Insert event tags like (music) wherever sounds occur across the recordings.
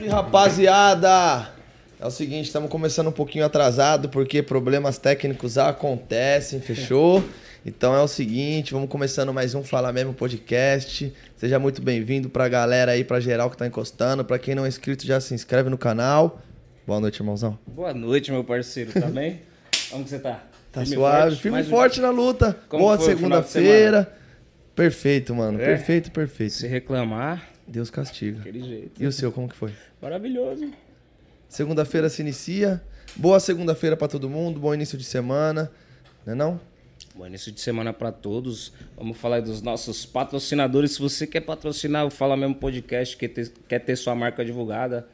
Salve, rapaziada! É o seguinte, estamos começando um pouquinho atrasado porque problemas técnicos acontecem, fechou? Então é o seguinte, vamos começando mais um Fala Mesmo podcast. Seja muito bem-vindo pra galera aí, pra geral que tá encostando. Pra quem não é inscrito, já se inscreve no canal. Boa noite, irmãozão. Boa noite, meu parceiro. Tá bem? Como que você tá? Tá suave, firme e Mais um- forte na luta. Como Boa foi o final de segunda-feira. Perfeito, mano. É? Perfeito, perfeito. Se reclamar, Deus castiga. daquele jeito. E o seu, como que foi? Maravilhoso. Segunda-feira se inicia. Boa segunda-feira pra todo mundo, bom início de semana. Não é não? Bom início de semana pra todos. Vamos falar aí dos nossos patrocinadores. Se você quer patrocinar o Fala Mesmo Podcast, quer ter, quer ter sua marca divulgada,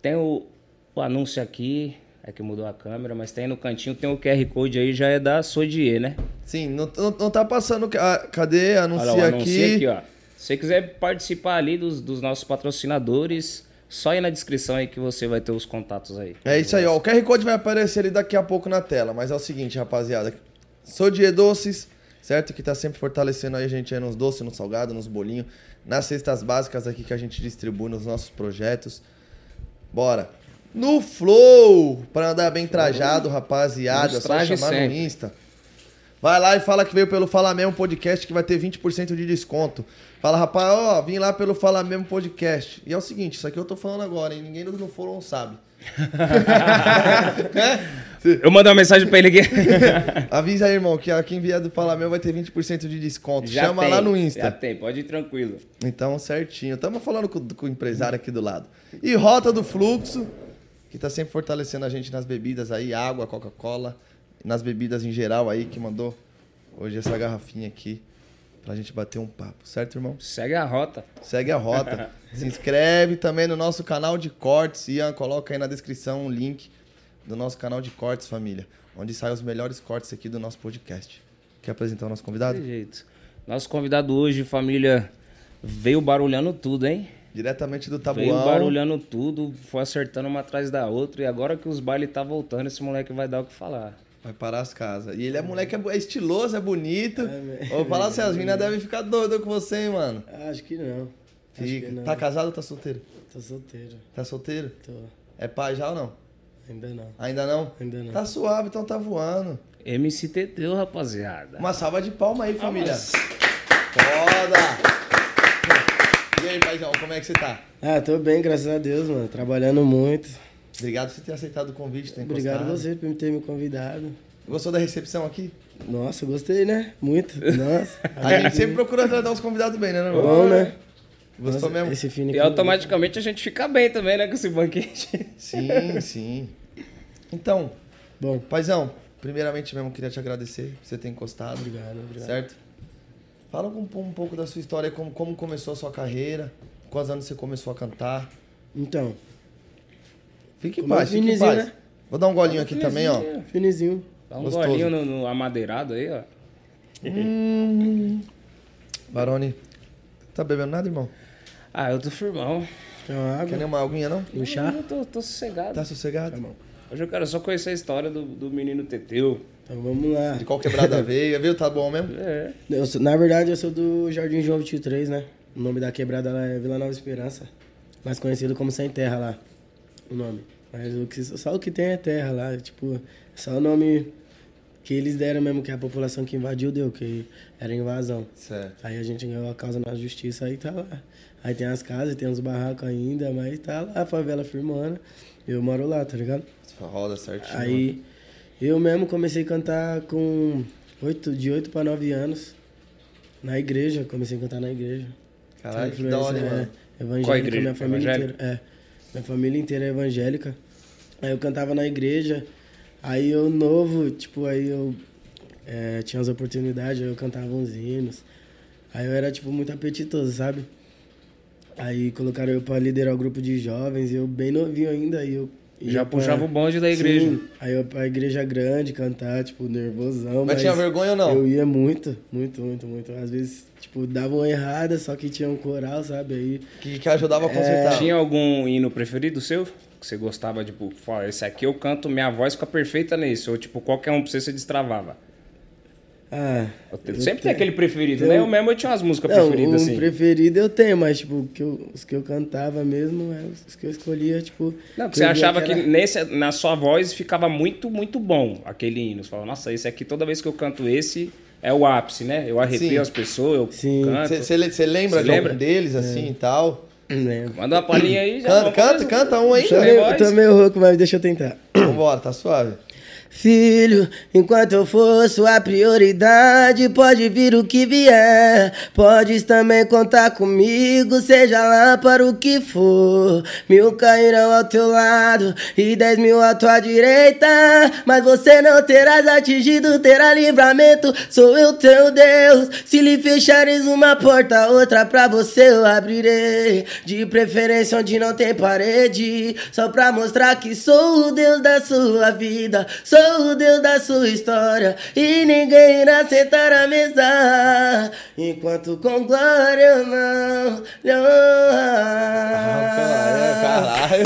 tem o, o anúncio aqui. É que mudou a câmera, mas tem aí no cantinho, tem o QR Code aí, já é da Sodier, né? Sim, não, não, não tá passando. ah, cadê? Olha Anuncia lá, o aqui. aqui, ó. Se você quiser participar ali dos, dos nossos patrocinadores, só ir na descrição aí que você vai ter os contatos aí. É isso aí, ó. O QR Code vai aparecer ali daqui a pouco na tela. Mas é o seguinte, rapaziada. Sou de Doces, certo? Que tá sempre fortalecendo aí a gente aí nos doces, no salgado, nos bolinhos, nas cestas básicas aqui que a gente distribui nos nossos projetos. Bora. No Flow, pra andar bem trajado, rapaziada. É só chamar no sempre. Insta. Vai lá e fala que veio pelo Fala Mesmo Podcast que vai ter 20% de desconto. Fala, rapaz, ó, vim lá pelo Fala Mesmo Podcast. E é o seguinte, isso aqui eu tô falando agora, hein? Ninguém no Fórum sabe. (laughs) Eu mandei uma mensagem pra ele aqui. (laughs) Avisa aí, irmão, que quem vier do Fala Mesmo vai ter 20% de desconto. Já Chama tem, lá no Já Insta. tem, pode ir tranquilo. Então, certinho. Estamos falando com, com o empresário aqui do lado. E Rota do Fluxo, que tá sempre fortalecendo a gente nas bebidas aí, água, Coca-Cola, nas bebidas em geral aí, que mandou hoje essa garrafinha aqui pra gente bater um papo, certo, irmão? Segue a rota. Segue a rota. (laughs) Se inscreve também no nosso canal de cortes. Ian, coloca aí na descrição um link do nosso canal de cortes, família. Onde saem os melhores cortes aqui do nosso podcast. Quer apresentar o nosso convidado? Desse jeito. Nosso convidado hoje, família, veio barulhando tudo, hein? Diretamente do Veio Tabuão. barulhando tudo, foi acertando uma atrás da outra. E agora que os bailes tá voltando, esse moleque vai dar o que falar. Vai parar as casas. E ele é moleque, é é estiloso, é bonito. É, Vou falar assim, as (laughs) meninas devem ficar doidas com você, hein, mano. Acho que não. Acho Fica. que não. Tá casado ou tá solteiro? Tô solteiro. Tá solteiro? Tô. É pai já ou não? Ainda não. Ainda não? Ainda não. Tá suave, então tá voando. MC Teteu, rapaziada. Uma salva de palma aí, família. Foda! E aí, paizão, como é que você tá? Ah, tô bem, graças a Deus, mano. Trabalhando muito. Obrigado por você ter aceitado o convite, ter Obrigado a você por ter me convidado. Gostou da recepção aqui? Nossa, gostei, né? Muito. Nossa. (laughs) A gente sempre procura tratar os convidados bem, né, não? Bom, né? Gostou Nossa, mesmo? Esse E automaticamente a gente fica bem também, né, com esse banquete. (laughs) Sim, sim. Então, Bom, paizão, primeiramente mesmo queria te agradecer por você ter encostado. obrigado, obrigado. Certo? Fala um, um pouco da sua história, como, como começou a sua carreira, quantos anos você começou a cantar. Então, Fique em paz, fique em paz. né? Vou dar um golinho aqui também, ó. finizinho. Dá um Gostoso. golinho no, no amadeirado aí, ó. Barone, tá bebendo nada, irmão? Ah, eu tô firmão. Tem uma Quer água? nenhuma aguinha, não? Um chá? Eu tô, tô sossegado. Tá sossegado? Hoje eu quero só conhecer a história do, do menino Teteu. Então vamos lá. De qual quebrada (laughs) veio, viu? Tá bom mesmo? É. Eu sou- na verdade, eu sou do Jardim João 23, né? O nome da quebrada lá é Vila Nova Esperança. Mais conhecido como Sem Terra lá. O nome. Mas o que, só o que tem é terra lá. Tipo, só o nome que eles deram mesmo, que a população que invadiu deu, que era invasão. Certo. Aí a gente ganhou a causa na justiça, aí tá lá. Aí tem as casas, tem uns barracos ainda, mas tá lá a favela firmando. Eu moro lá, tá ligado? Roda certinho. Aí eu mesmo comecei a cantar com oito, de 8 para 9 anos. Na igreja, comecei a cantar na igreja. Caralho, que da hora, mano? é, Qual igreja? minha família inteira. É. Minha família inteira é evangélica. Aí eu cantava na igreja. Aí eu novo, tipo, aí eu é, tinha as oportunidades, aí eu cantava uns hinos. Aí eu era, tipo, muito apetitoso, sabe? Aí colocaram eu pra liderar o grupo de jovens, e eu bem novinho ainda, aí eu... ia Já pra- puxava o bonde da igreja. Sim, aí eu pra igreja grande cantar, tipo, nervosão. Mas tinha vergonha ou não? Eu ia muito, muito, muito, muito. Às vezes, tipo, davam uma errada, só que tinha um coral, sabe? Aí. Que, que ajudava a É. consertar. Tinha algum hino preferido seu? Que você gostava, tipo, fala, esse aqui eu canto, minha voz fica perfeita nesse. Ou tipo, qualquer um pra você, você destravava. Ah. Sempre eu tem tenho- aquele preferido, tenho- né? Eu mesmo eu tinha umas músicas Não, preferidas, um assim. preferido eu tenho, mas, tipo, que eu- os que eu cantava mesmo, é os que eu escolhia, tipo... Não, porque que você eu achava que, era- nesse, na sua voz ficava muito, muito bom aquele hino. Você fala, nossa, esse aqui, toda vez que eu canto esse, é o ápice, né? Eu arrepio Sim. as pessoas, eu Sim. canto. Você lembra Cê de lembra? algum deles, assim, e tal? Não lembro. Manda uma palhinha aí, já. Canta, canta, canta um aí, Tô meio, tô meio rouco, mas deixa eu tentar. Vambora, tá suave. Filho, enquanto eu for sua prioridade, pode vir o que vier. Podes também contar comigo, seja lá para o que for. Mil cairão ao teu lado e dez mil à tua direita. Mas você não terás atingido, terá livramento. Sou eu teu Deus. Se lhe fechares uma porta, outra pra você eu abrirei. De preferência onde não tem parede. Só pra mostrar que sou o Deus da sua vida. Sou o Deus da sua história. E ninguém irá sentar à mesa. Enquanto com glória eu não lhe Ah, honrar. caralho.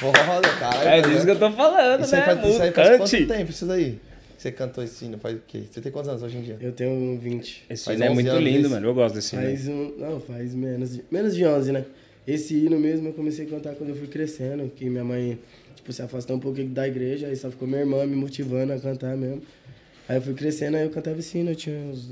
Foda, caralho. É disso que eu tô falando, Isso né? faz, isso aí faz Cante. quanto tempo isso daí? Você cantou esse hino? Faz o quê? Você tem quantos anos hoje em dia? Eu tenho 20. Esse Faz hino é 11 muito lindo, mano. Eu gosto desse hino. Faz um. Não, faz menos de, menos de 11, né? Esse hino mesmo eu comecei a cantar quando eu fui crescendo, que minha mãe, tipo, se afastou um pouquinho da igreja, aí só ficou minha irmã me motivando a cantar mesmo. Aí eu fui crescendo, aí eu cantava esse hino, eu tinha uns,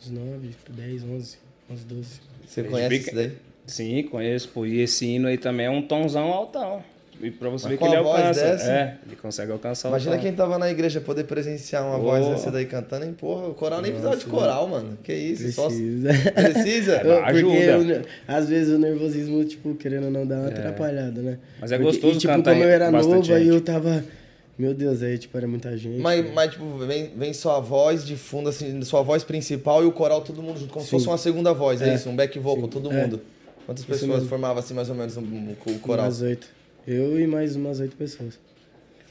uns 9, 10, 11, uns 12. Você conhece isso daí? Sim, conheço, pô. E esse hino aí também é um tomzão altão. E pra você Mas ver com que ele a voz alcança. dessa? É, ele consegue alcançar Imagina o quem tava na igreja poder presenciar uma Oh. voz dessa daí cantando, hein? Porra, o coral nem precisava de coral, mano. Que isso, só... Precisa. Precisa? (laughs) É, Porque ajuda. eu ne- às vezes o nervosismo, tipo, querendo ou não, dá uma atrapalhada, né? Mas é Porque- gostoso e, tipo, cantar como eu era novo, aí eu tava... Meu Deus, aí, tipo, era muita gente. Mas, mas, tipo, vem, vem sua voz de fundo, assim, sua voz principal e o coral todo mundo junto, como se Sim. fosse uma segunda voz, é, É. isso? Um back vocal, Sim. todo É. mundo. Quantas Isso pessoas mesmo. formavam, assim, mais ou menos, um, um- o coral? Umas oito. Eu e mais umas oito pessoas.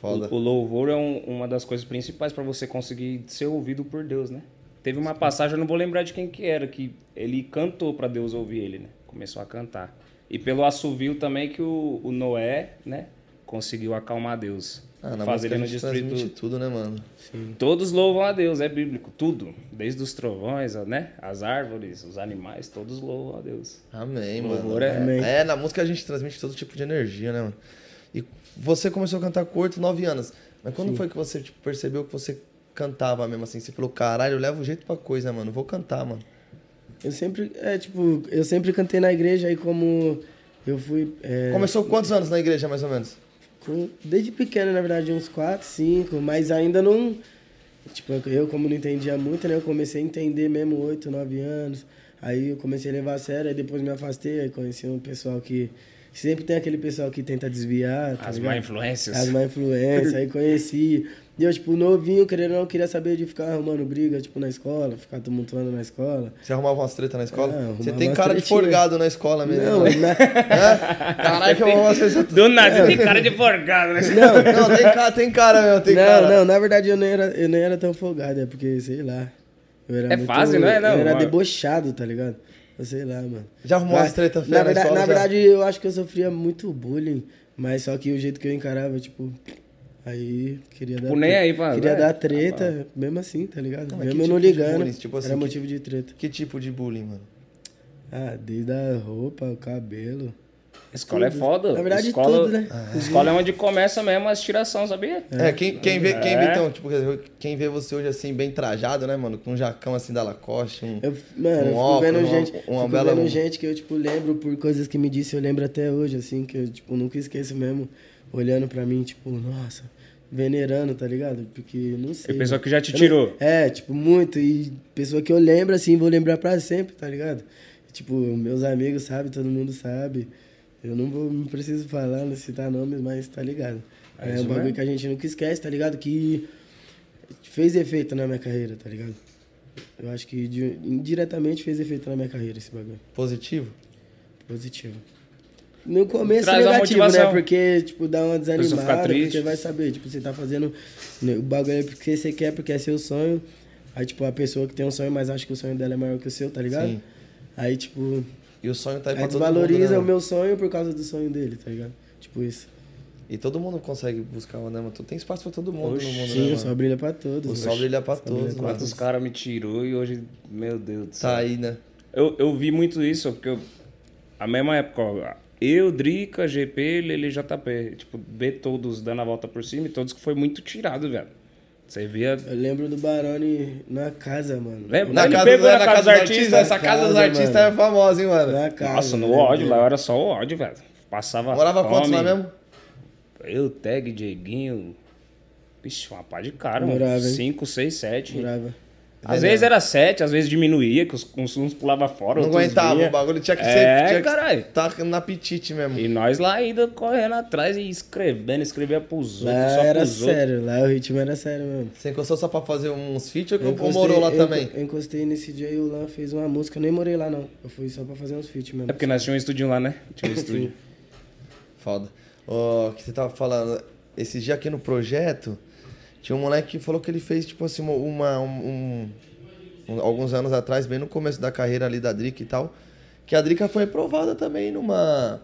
Foda. O, o louvor é um- uma das coisas principais pra você conseguir ser ouvido por Deus, né? Teve uma passagem, eu não vou lembrar de quem que era, que ele cantou pra Deus ouvir ele, né? Começou a cantar. E pelo assovio também que o, o Noé, né? Conseguiu acalmar Deus. Ah, na música ele gente destruir transmite tudo. tudo, né, mano? Todos louvam a Deus, é bíblico, tudo. Desde os trovões, né? As árvores, os animais, todos louvam a Deus. Amém, Louvor mano. é- Amém. É, na música a gente transmite todo tipo de energia, né, mano? E você começou a cantar com nove anos. Mas quando foi que você tipo, percebeu que você cantava mesmo assim? Você falou, caralho, eu levo jeito pra coisa, mano. Vou cantar, mano. Eu sempre, é, tipo, eu sempre cantei na igreja, aí como eu fui... é, Começou com quantos anos na igreja, mais ou menos? Com- desde pequeno, na verdade, uns quatro, cinco, mas ainda não... Tipo, eu como não entendia muito, né, eu comecei a entender mesmo oito, nove anos. Aí eu comecei a levar a sério, aí depois me afastei, aí conheci um pessoal que... Sempre tem aquele pessoal que tenta desviar, tá As ligado? má influências. As má influências, aí conheci. E eu, tipo, novinho, querendo ou não, queria saber de ficar arrumando briga, tipo, na escola, ficar tumultuando na escola. Você arrumava umas tretas na escola? Arrumava você tem cara de tretinhas. forgado na escola mesmo. Não, né? na... (laughs) Caralho, que eu arrumo umas vezes. Do nada, tem cara de forgado, né? não, Não, tem cara, tem cara mesmo, tem não, cara. não, na verdade eu nem era, eu nem era tão folgado, é porque, sei lá. Eu era É muito, fase, não é? Não, eu era mano. debochado, tá ligado? Eu sei lá, mano. Já arrumou Mas, umas treta na na escola, Na já? verdade, eu acho que eu sofria muito bullying, mas só que o jeito que eu encarava, tipo. Aí queria dar. Tipo, nem aí pra- Queria né? dar treta, mesmo assim, tá ligado? Não, mesmo que eu não tipo de ligando. bullying? Tipo assim, era que- motivo de treta. Que tipo de bullying, mano? Ah, desde a roupa, o cabelo. Escola é Tudo. foda. Na verdade, escola, tudo, né? Escola é onde começa mesmo as tiração, sabia? É, quem, quem, vê, quem, vê, É. então, tipo, quem vê você hoje assim, bem trajado, né, mano? Com um jacão assim da Lacoste, um... Eu, mano, Um eu fico óculos, vendo uma- gente, uma fico bela- vendo gente que eu, tipo, lembro por coisas que me disse, eu lembro até hoje, assim, que eu, tipo, nunca esqueço mesmo, olhando pra mim, tipo, nossa, venerando, tá ligado? Porque, não sei. E pessoa que já te não- tirou. É, tipo, muito, e pessoa que eu lembro, assim, vou lembrar pra sempre, tá ligado? Tipo, meus amigos sabem, todo mundo sabe. Eu não vou, não preciso falar, não citar nomes, mas tá ligado? É É, um bagulho que a gente nunca esquece, tá ligado? Que fez efeito na minha carreira, tá ligado? Eu acho que indiretamente fez efeito na minha carreira esse bagulho. positivo. Positivo. No começo Traz a negativo, né? Porque, tipo, dá uma desanimada, fica triste. porque vai saber, tipo, você tá fazendo né, o bagulho é porque você quer, porque é seu sonho. Aí, tipo, a pessoa que tem um sonho, mas acha que o sonho dela é maior que o seu, tá ligado? Sim. Aí, tipo, E o sonho tá aí aí pra todo mundo, desvaloriza né, o meu sonho por causa do sonho dele, tá ligado? Tipo isso. E todo mundo consegue buscar, né, mano? Tem espaço pra todo mundo Oxi, no mundo, Sim, né, o sol brilha pra todos. O sol brilha pra todos, mano. Quantos caras me tirou e hoje, meu Deus do céu. Tá aí, né? Eu, eu vi muito isso, porque eu, a mesma época, ó, eu, Drica, GP, Lele JP, tipo, ver todos dando a volta por cima e todos que foi muito tirado, velho. Você via. Eu lembro do Barone na casa, mano. Lembra? Na casa, pegou na na casa dos artistas, essa casa dos artistas mano. é famosa, hein, mano? Na casa. Nossa, no ódio lá era só o ódio, velho. Passava. Morava fome. quantos lá mesmo? Eu, Tag, Dieguinho. Vixe, uma pá de cara, mano. Morava, hein? 5, 6, 7. Morava. Às vezes era 7, às vezes diminuía, que os, uns, uns pulavam fora. Não outros aguentava, vinha. o bagulho tinha que É, ser. Tinha que tá na apetite mesmo. E nós lá ainda correndo atrás e escrevendo, escrevia pros outros, Lá só era pros outros. sério, lá o ritmo era sério mesmo. Você encostou só pra fazer uns feats ou Eu morou lá eu- também? Eu encostei nesse dia e o Lan fez uma música. Eu nem morei lá, não. Eu fui só pra fazer uns feats mesmo. É porque nós tínhamos um estúdio lá, né? Tinha um (laughs) estúdio. Foda. Ó, que você tava falando, esse dia aqui no projeto, tinha um moleque que falou que ele fez, tipo assim, uma. um- um- alguns anos atrás, bem no começo da carreira ali da Drica e tal, que a Drica foi aprovada também numa.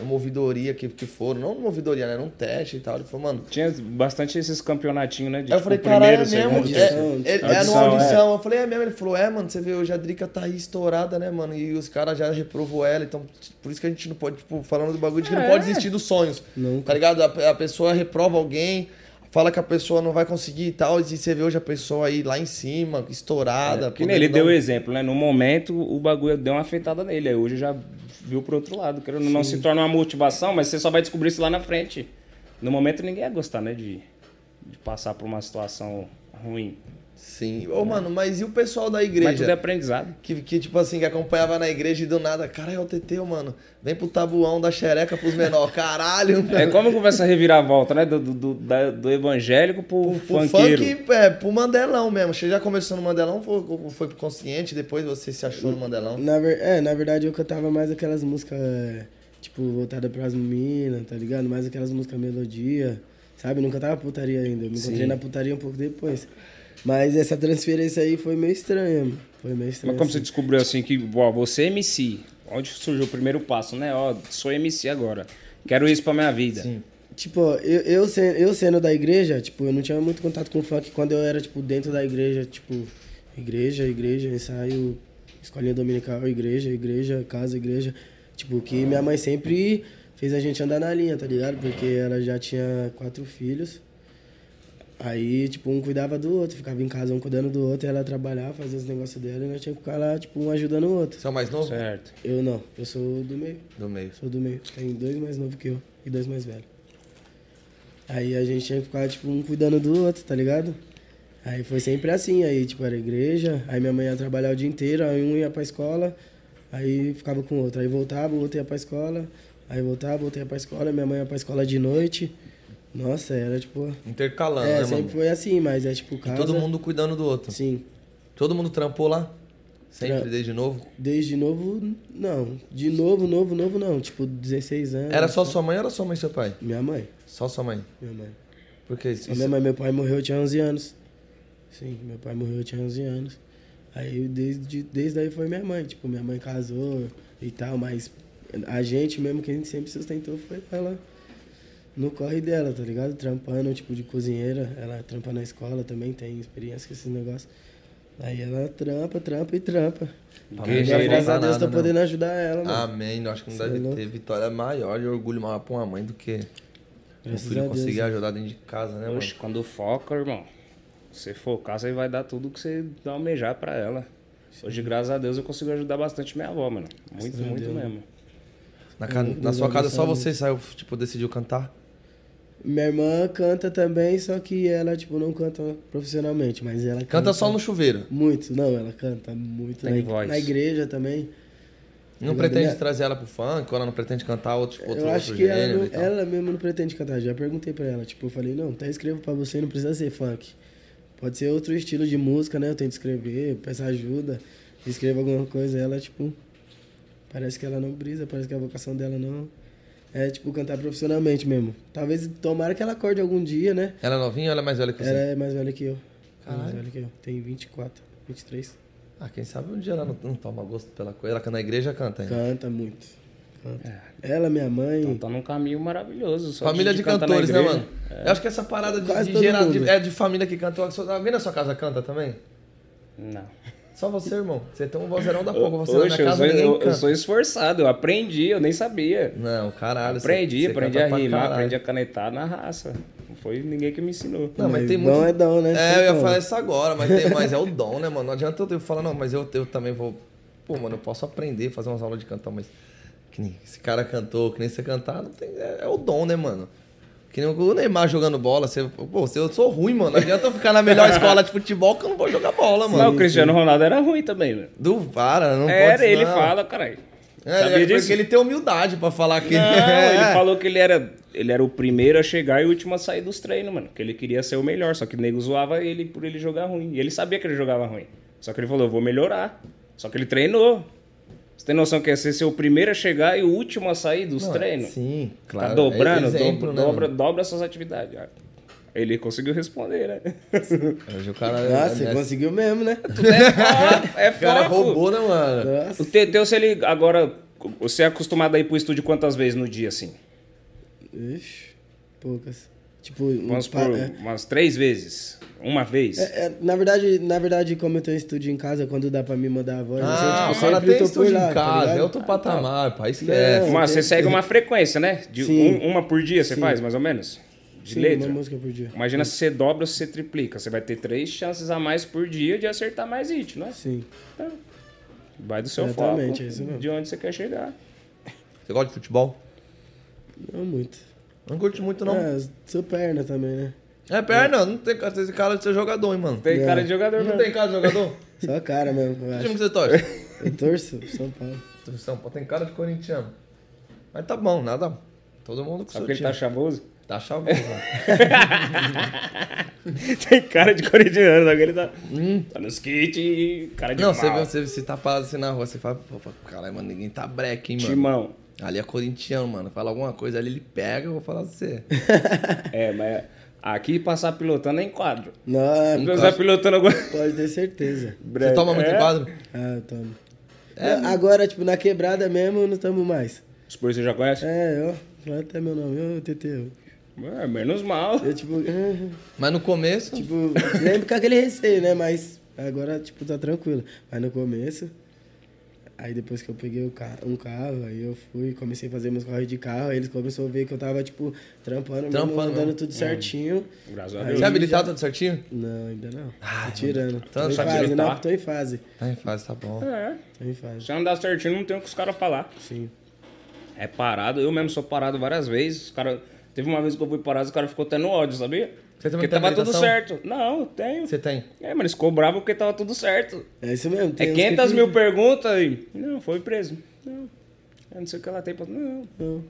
Uma ouvidoria que, que foram, não numa ouvidoria, né? Num teste e tal. Ele falou, mano. Tinha bastante esses campeonatinhos, né? De, eu tipo, falei, caralho, é primeiro, mesmo? segundo, É, é, é, audição, numa audição. Eu falei, é mesmo? Ele falou, é, mano, você vê hoje a Drica tá aí estourada, né, mano? E os caras já reprovou ela, então por isso que a gente não pode, tipo, falando do bagulho de que não É. pode desistir dos sonhos. Nunca. Tá ligado? A, a pessoa reprova alguém, fala que a pessoa não vai conseguir e tal, e você vê hoje a pessoa aí lá em cima, estourada. É, que nem ele deu o um- exemplo, né? No momento, o bagulho deu uma afetada nele. Aí hoje já viu pro outro lado. Querendo não se torna uma motivação, mas você só vai descobrir isso lá na frente. No momento ninguém ia gostar, né? De, de passar por uma situação ruim. Sim. Ô, mano, mas e o pessoal da Mas tudo é igreja? aprendizado. Que, que, tipo assim, que acompanhava na igreja e do nada, cara, é o TT, mano. Vem pro tabuão da xereca pros menores. Caralho, (laughs) É como começa a reviravolta, né? Do, do, do, da- do evangélico pro, O funkeiro. funk é pro Mandelão mesmo. Você já começou no Mandelão, foi, foi pro consciente, depois você se achou no Mandelão. Na ver... É, na verdade eu cantava mais aquelas músicas, é, tipo, voltadas pras meninas, tá ligado? Mais aquelas músicas melodia, sabe? Não cantava putaria ainda. Eu me encontrei Sim. na putaria um pouco depois. Mas essa transferência aí foi meio estranha, mano. Foi meio estranha. Mas como você assim. descobriu assim que, ó, você é MC? Onde surgiu o primeiro passo, né? Ó, sou MC agora. Quero isso pra minha vida. Sim. Tipo, eu, eu, sendo, eu sendo da igreja, tipo, eu não tinha muito contato com funk quando eu era, tipo, dentro da igreja, tipo, igreja, igreja, ensaio, escolinha dominical, igreja, igreja, casa, igreja. Tipo, que minha mãe sempre fez a gente andar na linha, tá ligado? Porque ela já tinha quatro filhos. Aí, tipo, um cuidava do outro, ficava em casa um cuidando do outro, ela trabalhava, fazia os negócios dela, e nós tinha que ficar lá, tipo, um ajudando o outro. Você é o mais novo? Certo. Eu não, eu sou do meio. Do meio. Sou do meio. Tem dois mais novos que eu e dois mais velhos. Aí a gente tinha que ficar, tipo, um cuidando do outro, tá ligado? Aí foi sempre assim, aí, tipo, era igreja, aí minha mãe ia trabalhar o dia inteiro, aí um ia pra escola, aí ficava com o outro. Aí voltava, o outro ia pra escola, aí voltava, o outro ia pra escola, minha mãe ia pra escola de noite. Nossa, era tipo. Intercalando, é, né, sempre mano? foi assim, mas é tipo E casa. todo mundo cuidando do outro. Sim. Todo mundo trampou lá? Sempre, Tra- desde novo? Desde novo, não. De novo, novo, novo, não. Tipo, 16 anos. Era só sua mãe ou era sua mãe e seu pai? Minha mãe. Só sua mãe. Minha mãe. Por que A isso? minha mãe, meu pai morreu, eu tinha 11 anos. Sim, meu pai morreu, eu tinha 11 anos. Aí desde, desde aí foi minha mãe. Tipo, minha mãe casou e tal, mas a gente mesmo, que a gente sempre sustentou foi ela no corre dela, tá ligado? Trampando, tipo, de cozinheira. Ela trampa na escola também, tem experiência com esses negócios. Aí ela trampa, trampa e trampa. Graças a Deus, tô não. podendo ajudar ela, mano. Amém. Eu acho que não Cê é deve louco. ter vitória maior e orgulho maior pra uma mãe do que o Graças filho a Deus. conseguir ajudar dentro de casa, né, mano? Oxe, quando foca, irmão, você focar, você vai dar tudo que você almejar pra ela. Hoje, graças a Deus, eu consigo ajudar bastante minha avó, mano. Muito, Graças muito Deus. mesmo. Na, ca- na sua casa só você saiu, tipo, decidiu cantar? Minha irmã canta também, só que ela, tipo, não canta profissionalmente, mas ela canta. Canta só no chuveiro. Muito, não, ela canta muito. Tem na, voz. na igreja também. Não pretende minha- trazer ela pro funk, ou ela não pretende cantar outro, tipo, outro, eu acho outro que ela, não- ela mesmo não pretende cantar. Já perguntei pra ela, tipo, eu falei, não, até escrevo pra você, não precisa ser funk. Pode ser outro estilo de música, né? Eu tento escrever, peço ajuda, escrevo alguma coisa. Ela, tipo, parece que ela não brisa, parece que a vocação dela não. É, tipo, cantar profissionalmente mesmo. Talvez, tomara que ela acorde algum dia, né? Ela é novinha ou ela é mais velha que você? Ela é mais velha que eu. É mais Caralho. velha que eu. Tem 24, 23. Ah, quem sabe um dia ela não, não toma gosto pela coisa. Ela na igreja, canta ainda. Canta muito. Canta. Ela, minha mãe. Então tá num caminho maravilhoso. só Família de, cantores, né, mano? Eu acho que essa parada de, de gerar- de- é de família que canta. Alguém na sua casa canta também? Não. Só você, irmão. Você tem um vozeirão da pouco. Você na Oxe, minha eu casa sou, eu, sou esforçado, eu aprendi, eu nem sabia. Não, caralho. você- Aprendi, você aprendi canta a rimar, caralho. aprendi a canetar na raça. Não foi ninguém que me ensinou. Não, mas Mas tem dom muito. é dom, né? É, eu ia falar isso agora, mas, tem, mas é o dom, né, mano? Não adianta eu falar, não, mas eu, eu também vou. Pô, mano, eu posso aprender, fazer umas aulas de cantar, mas. Que nem esse cara cantou, que nem você cantar, não tem, é, é o dom, né, mano? Que nem o Neymar jogando bola. Você, pô, você- eu sou ruim, mano. Não adianta eu ficar na melhor escola de futebol que eu não vou jogar bola, mano. o Cristiano Ronaldo era ruim também, velho. Do para, não Era, pode ele não. fala, caralho. É, Sabia é disso? porque ele tem humildade pra falar que. Não, (laughs) É. ele falou que ele era, ele era o primeiro a chegar e o último a sair dos treinos, mano. Que ele queria ser o melhor, só que o nego zoava ele por ele jogar ruim. E ele sabia que ele jogava ruim. Só que ele falou, eu vou melhorar. Só que ele treinou. Você tem noção que é ser, ser o primeiro a chegar e o último a sair dos Não, treinos? Sim, Tá claro. dobrando, É exemplo, dobra, né, dobra, dobra suas atividades. Ah, Ele conseguiu responder, né? (laughs) Hoje o cara. Nossa, você é, conseguiu mesmo, né? (laughs) (laughs) é O cara roubou, né, mano? Nossa. O Teteu, se ele agora. Você é acostumado a ir pro estúdio quantas vezes no dia, assim? Ixi, poucas. Tipo, um Vamos por é. umas três vezes? Uma vez? É, é, na verdade, na verdade, como eu tenho estúdio em casa, quando dá pra me mandar a voz, Ah, assim, o cara sempre tem tô estúdio por lá, em tá casa, ligado? é outro patamar, pai, esquece. Não, Mas você segue uma frequência, né? De Sim. um- uma por dia você Sim. faz, mais ou menos? De Sim, letra? uma música por dia. Imagina se você dobra ou se você triplica. Você vai ter três chances a mais por dia de acertar mais hit, não é? Sim. Então, vai do seu Exatamente, foco, é isso mesmo. de onde você quer chegar. Você gosta de futebol? Não muito. Não curte muito, não. É, sou perna também, né? É, perna, não tem cara de ser jogador, hein, mano. Tem É. cara de jogador Não mesmo. tem cara de jogador? (laughs) Só a cara mesmo, eu Que time que você torce? Eu torço São Paulo. São Paulo tem cara de corintiano. Mas tá bom, nada. Todo mundo com Sabe seu que ele tá chavoso? Tá chavoso, mano. (laughs) tem cara de corintiano, só que ele tá, tá nos kits e cara de Não, mal. você vê, você, você tá parado assim na rua, você fala, pô, caralho, mano, ninguém tá breque, hein, mano. Timão. Ali é corintiano, mano. Fala alguma coisa ali, ele pega, eu vou falar pra você. (laughs) É, mas aqui passar pilotando é em quadro. Não, Se você tá pilotando alguma pode ter certeza. (laughs) Você toma muito é? quadro? Ah, eu tomo. Não, Agora, tipo, na quebrada mesmo, não estamos mais. Os por você já conhece? É, ó, fala até meu nome, ô, TT. É, menos mal. Eu, tipo, (laughs) Mas no começo. tipo, lembro com aquele receio, né? Mas agora, tipo, tá tranquilo. Mas no começo, aí depois que eu peguei o carro, um carro, aí eu fui, comecei a fazer meus correios de carro, aí eles começaram a ver que eu tava, tipo, trampando, mesmo, Trampando andando mesmo. tudo certinho. Graças a Aí- Deus. Você é habilitado tudo certinho? Não, ainda não. tô tirando. Então, tô em fase, não, tô em fase. Tá em fase, tá bom. É. Tô em fase. Se andar certinho, não tem o que os caras falar. Sim. É parado. Eu mesmo sou parado várias vezes. Os cara... Teve uma vez que eu fui parado, os caras ficou tendo ódio, sabia? Você também porque tem tava tudo certo. Não, eu tenho. Você tem? É, mas eles cobravam porque tava tudo certo. É isso mesmo. É tem uns 500 que- mil perguntas e... Não, foi preso. Não. Eu não sei o que ela tem. pra- Não, Não.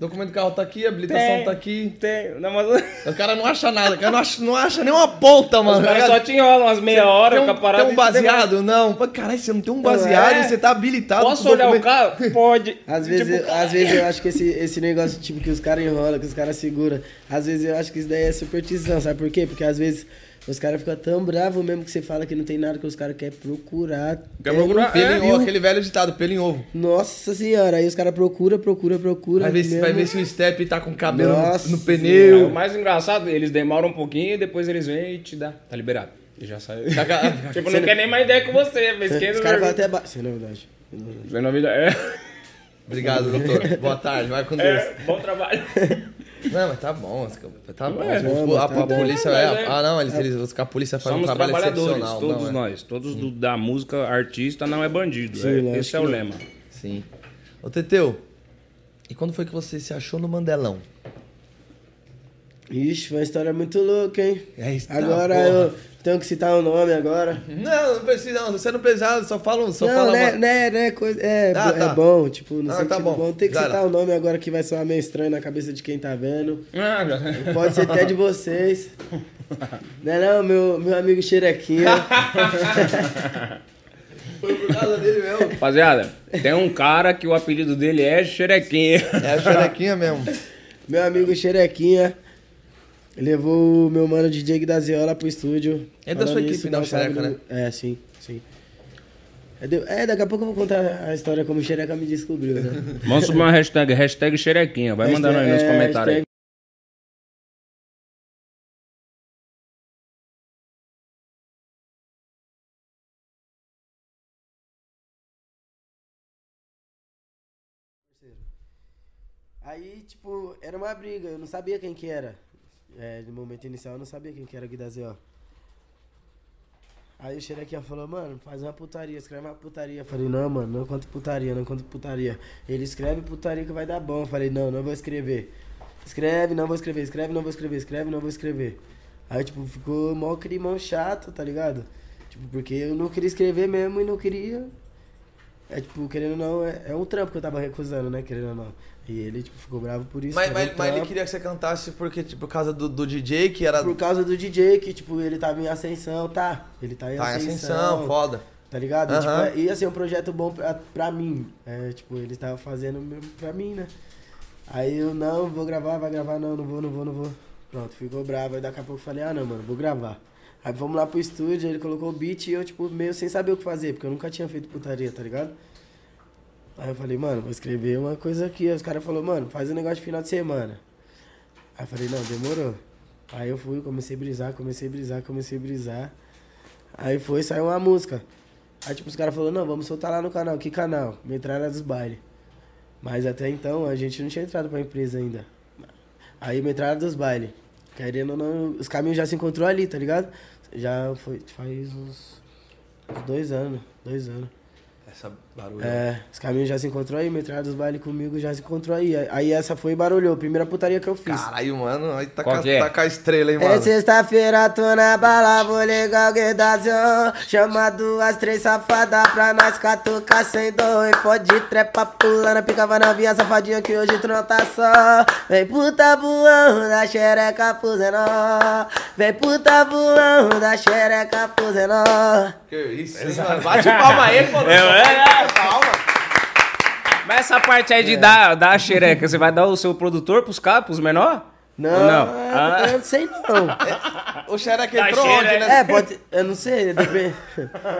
Documento do carro tá aqui, habilitação Tem. tá aqui. tem. Não, mas... O cara não acha nada, o cara não acha, não acha nem uma ponta, mano. Os caras tá só te enrolam umas meia hora, tem fica um, parado. tem um baseado? Não. Pô, Caralho, você não tem um baseado é. e você tá habilitado. Posso com olhar o documento. carro? (laughs) Pode. Às vezes, Tipo, eu- às vezes eu acho que esse, esse negócio tipo, que os caras enrolam, que os caras seguram, às vezes eu acho que isso daí é superstição, sabe por quê? Porque às vezes os caras ficam tão bravos mesmo que você fala que não tem nada que os caras querem procurar. Quer procurar? Pelo É, em ovo, aquele velho ditado, pelo em ovo. Nossa senhora, aí os caras procuram, procuram, procuram. Vai ver, se, mesmo. vai ver se o step tá com cabelo no- Nossa no, É, pneu. o mais engraçado, eles demoram um pouquinho e depois eles vêm e te dá. Tá liberado. E já sai. (laughs) Tá tipo, não quer nem mais ideia com você, mas quem Os não caras falam até ba... Sim, na verdade. Na vida. É, Obrigado, doutor. Boa tarde, vai com Deus. é, bom trabalho. (laughs) Não, mas tá bom, tá bom. É, não, a, tá a polícia é. é- Ah, não, eles, eles, os- a polícia faz um Somos trabalho trabalhadores, excepcional. todos não, é? nós. Todos do- da música, artista não é bandido. Sim, é- esse é o lema. Sim. Ô, Teteu, e quando foi que você se achou no Mandelão? Ixi, foi uma história muito louca, hein? Eita, agora porra. eu tenho que citar o nome agora. Não, não precisa, não. Você não precisa, só fala, só não, fala né, uma- né, né, coisa, é, Tá, bo- tá. é bom, tipo, no Ah, sentido tá bom. bom. Tem que Já citar o nome agora que vai soar meio estranho na cabeça de quem tá vendo. Ah, já- Pode ser até de vocês. (laughs) Não é não, meu, meu amigo Xerequinha. (laughs) Foi por causa dele mesmo. Rapaziada, tem um cara que o apelido dele é Xerequinha. É a xerequinha mesmo. meu amigo Xerequinha. Levou o meu mano DJ da Ziola pro estúdio. É da sua equipe, né, não Xereca, do- É, sim, sim. É, É, daqui a pouco eu vou contar a história como o Xereca me descobriu, né? (laughs) Vamos subir uma hashtag, hashtag xerequinha. Vai mandando aí nos comentários aí. hashtag- Aí, tipo, era uma briga, eu não sabia quem que era. É, no momento inicial eu não sabia quem que era Guida Zé, ó. Aí o Xerequinha falou, mano, faz uma putaria, escreve uma putaria. Eu falei, não, mano, não conta putaria, não conta putaria. Ele escreve putaria que vai dar bom. Eu falei, não, não vou escrever. Escreve, não vou escrever, escreve, não vou escrever, escreve, não vou escrever. Aí, tipo, ficou mó climão chato, tá ligado? Tipo, porque eu não queria escrever mesmo e não queria. É, tipo, querendo ou não, é, é um trampo que eu tava recusando, né, querendo ou não. E ele, tipo, ficou bravo por isso. Mas, mas, mas ele queria que você cantasse porque, tipo, por causa do, do DJ, que era. Por causa do DJ, que, tipo, ele tava em ascensão, tá? Ele tá em Tá em ascensão. ascensão, foda. Tá ligado? Aham. Tipo, ia ser um projeto bom pra, pra mim. É, tipo, ele tava fazendo mesmo pra mim, né? Aí eu, não, vou gravar, vai gravar, não, não vou, não vou, não vou. Pronto, ficou bravo. Aí daqui a pouco eu falei, ah, não, mano, vou gravar. Aí fomos lá pro estúdio, ele colocou o beat e eu, tipo, meio sem saber o que fazer, porque eu nunca tinha feito putaria, tá ligado? Aí eu falei, mano, vou escrever uma coisa aqui. Aí os caras falaram, mano, faz um negócio de final de semana. Aí eu falei, não, demorou. Aí eu fui, comecei a brisar, comecei a brisar, comecei a brisar. Aí foi, saiu uma música. Aí tipo, os caras falaram, não, vamos soltar lá no canal. Que canal? Metralha dos Bailes. Mas até então a gente não tinha entrado pra empresa ainda. Aí Metralha dos Bailes. Querendo ou não, os caminhos já se encontrou ali, tá ligado? Já foi, faz uns, uns dois anos, dois anos. Essa barulho. É, os caminhos já se encontrou aí, Metralha dos Bailes comigo já se encontrou aí. Aí essa foi e barulhou, primeira putaria que eu fiz. Caralho, mano, aí tá, é? tá com a estrela, hein, É mano. sexta-feira, tô na bala, vou ligar o guedação. Chama duas, três safadas pra nós catucar sem dor. E pode trepa pulando, picava na via safadinha que hoje tu não tá só. Vem puta voando da xereca pro zenó. Vem puta voando da xereca pro zenó. Que isso, hein, mano. Bate palma aí, pô. É, é. Mas essa parte aí de dar, dar a xereca, você vai dar o seu produtor pros caras, pros menor? Não, não? é, Ah. eu não sei não. O Xereca Da entrou onde, xereca. né? É, pode. Eu não sei, depende,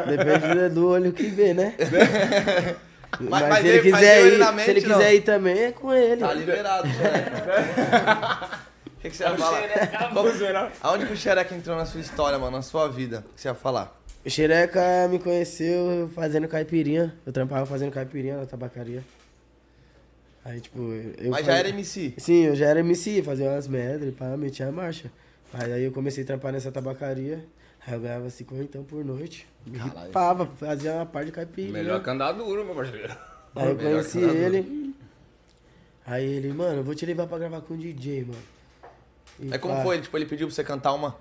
depende do olho que vê, né? (laughs) Mas, mas se ele ele- mas quiser ir, mente, se ele não. quiser ir também, é com ele. Tá liberado, (laughs) Xereca. O que, que você ia falar? Qual- Aonde que o Xereca entrou na sua história, mano, na sua vida? O que você ia falar? O Xereca me conheceu fazendo caipirinha. Eu trampava fazendo caipirinha na tabacaria. Aí, tipo, eu. Mas fazia- já era MC. Sim, eu já era MC, fazia umas medley, pá, metia a marcha. Aí, aí eu comecei a trampar nessa tabacaria. Aí eu ganhava 50 então por noite. Me Caralho. ripava, fazia uma parte de caipirinha. Melhor que andar duro, meu parceiro. Aí eu Melhor conheci ele. Aí ele, mano, eu vou te levar pra gravar com o DJ, mano. E Aí como pá. foi? Tipo, ele pediu pra você cantar uma.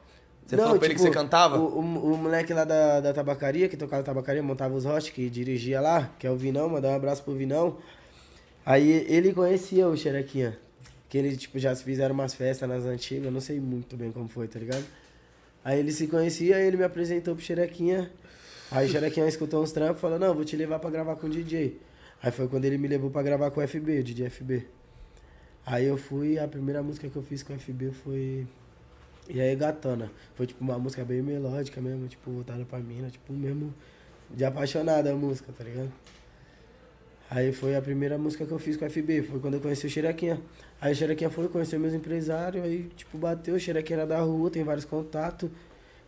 Você Não, falou pra ele que tipo, você cantava? O, o, o moleque lá da, da tabacaria, que tocava tabacaria, montava os hot, que dirigia lá, que é o Vinão, mandar um abraço pro Vinão. Aí ele conhecia o Xerequinha. Que ele, tipo, já fizeram umas festas nas antigas, não sei muito bem como foi, tá ligado? Aí ele se conhecia, aí ele me apresentou pro Xerequinha. Aí o Xerequinha escutou uns trampos e falou, não, vou te levar pra gravar com o DJ. Aí foi quando ele me levou pra gravar com o FB, o DJ FB. Aí eu fui, a primeira música que eu fiz com o FB foi. E aí, Gatona. Foi tipo uma música bem melódica mesmo, tipo, voltada pra mina, tipo, mesmo de apaixonada a música, tá ligado? Aí foi a primeira música que eu fiz com o FB, foi quando eu conheci o Xerequinha. Aí o Xerequinha foi, conheceu meus empresários, aí, tipo, bateu, o Xerequinha era da rua, tem vários contatos.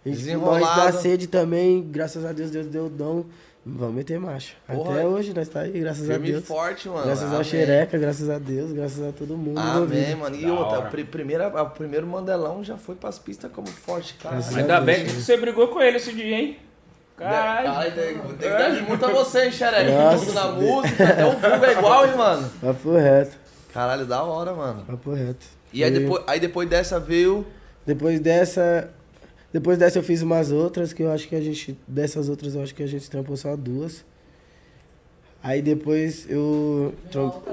E, tipo, nós da sede também, graças a Deus, Deus deu dom. Vamos meter marcha. Porra. Até hoje nós tá aí, graças a Deus. forte, mano. Graças ao Amém. Xereca, graças a Deus, graças a todo mundo. Amém, mano. E Da outra, pri- primeira, a- o primeiro Mandelão já foi pras pistas como forte, cara. Graças Ainda Deus, bem que você brigou com ele esse dia, hein? Caralho. Caralho, tem, tem que dar de muito a você, hein, Xereca? Tudo na música, até o vulgo é igual, hein, mano. Papo reto, Caralho, da hora, mano. papo reto. E aí depois, aí depois dessa veio. Depois dessa. Depois dessa eu fiz umas outras que eu acho que a gente. Dessas outras eu acho que a gente trampou só duas. Aí depois eu. trom- (laughs)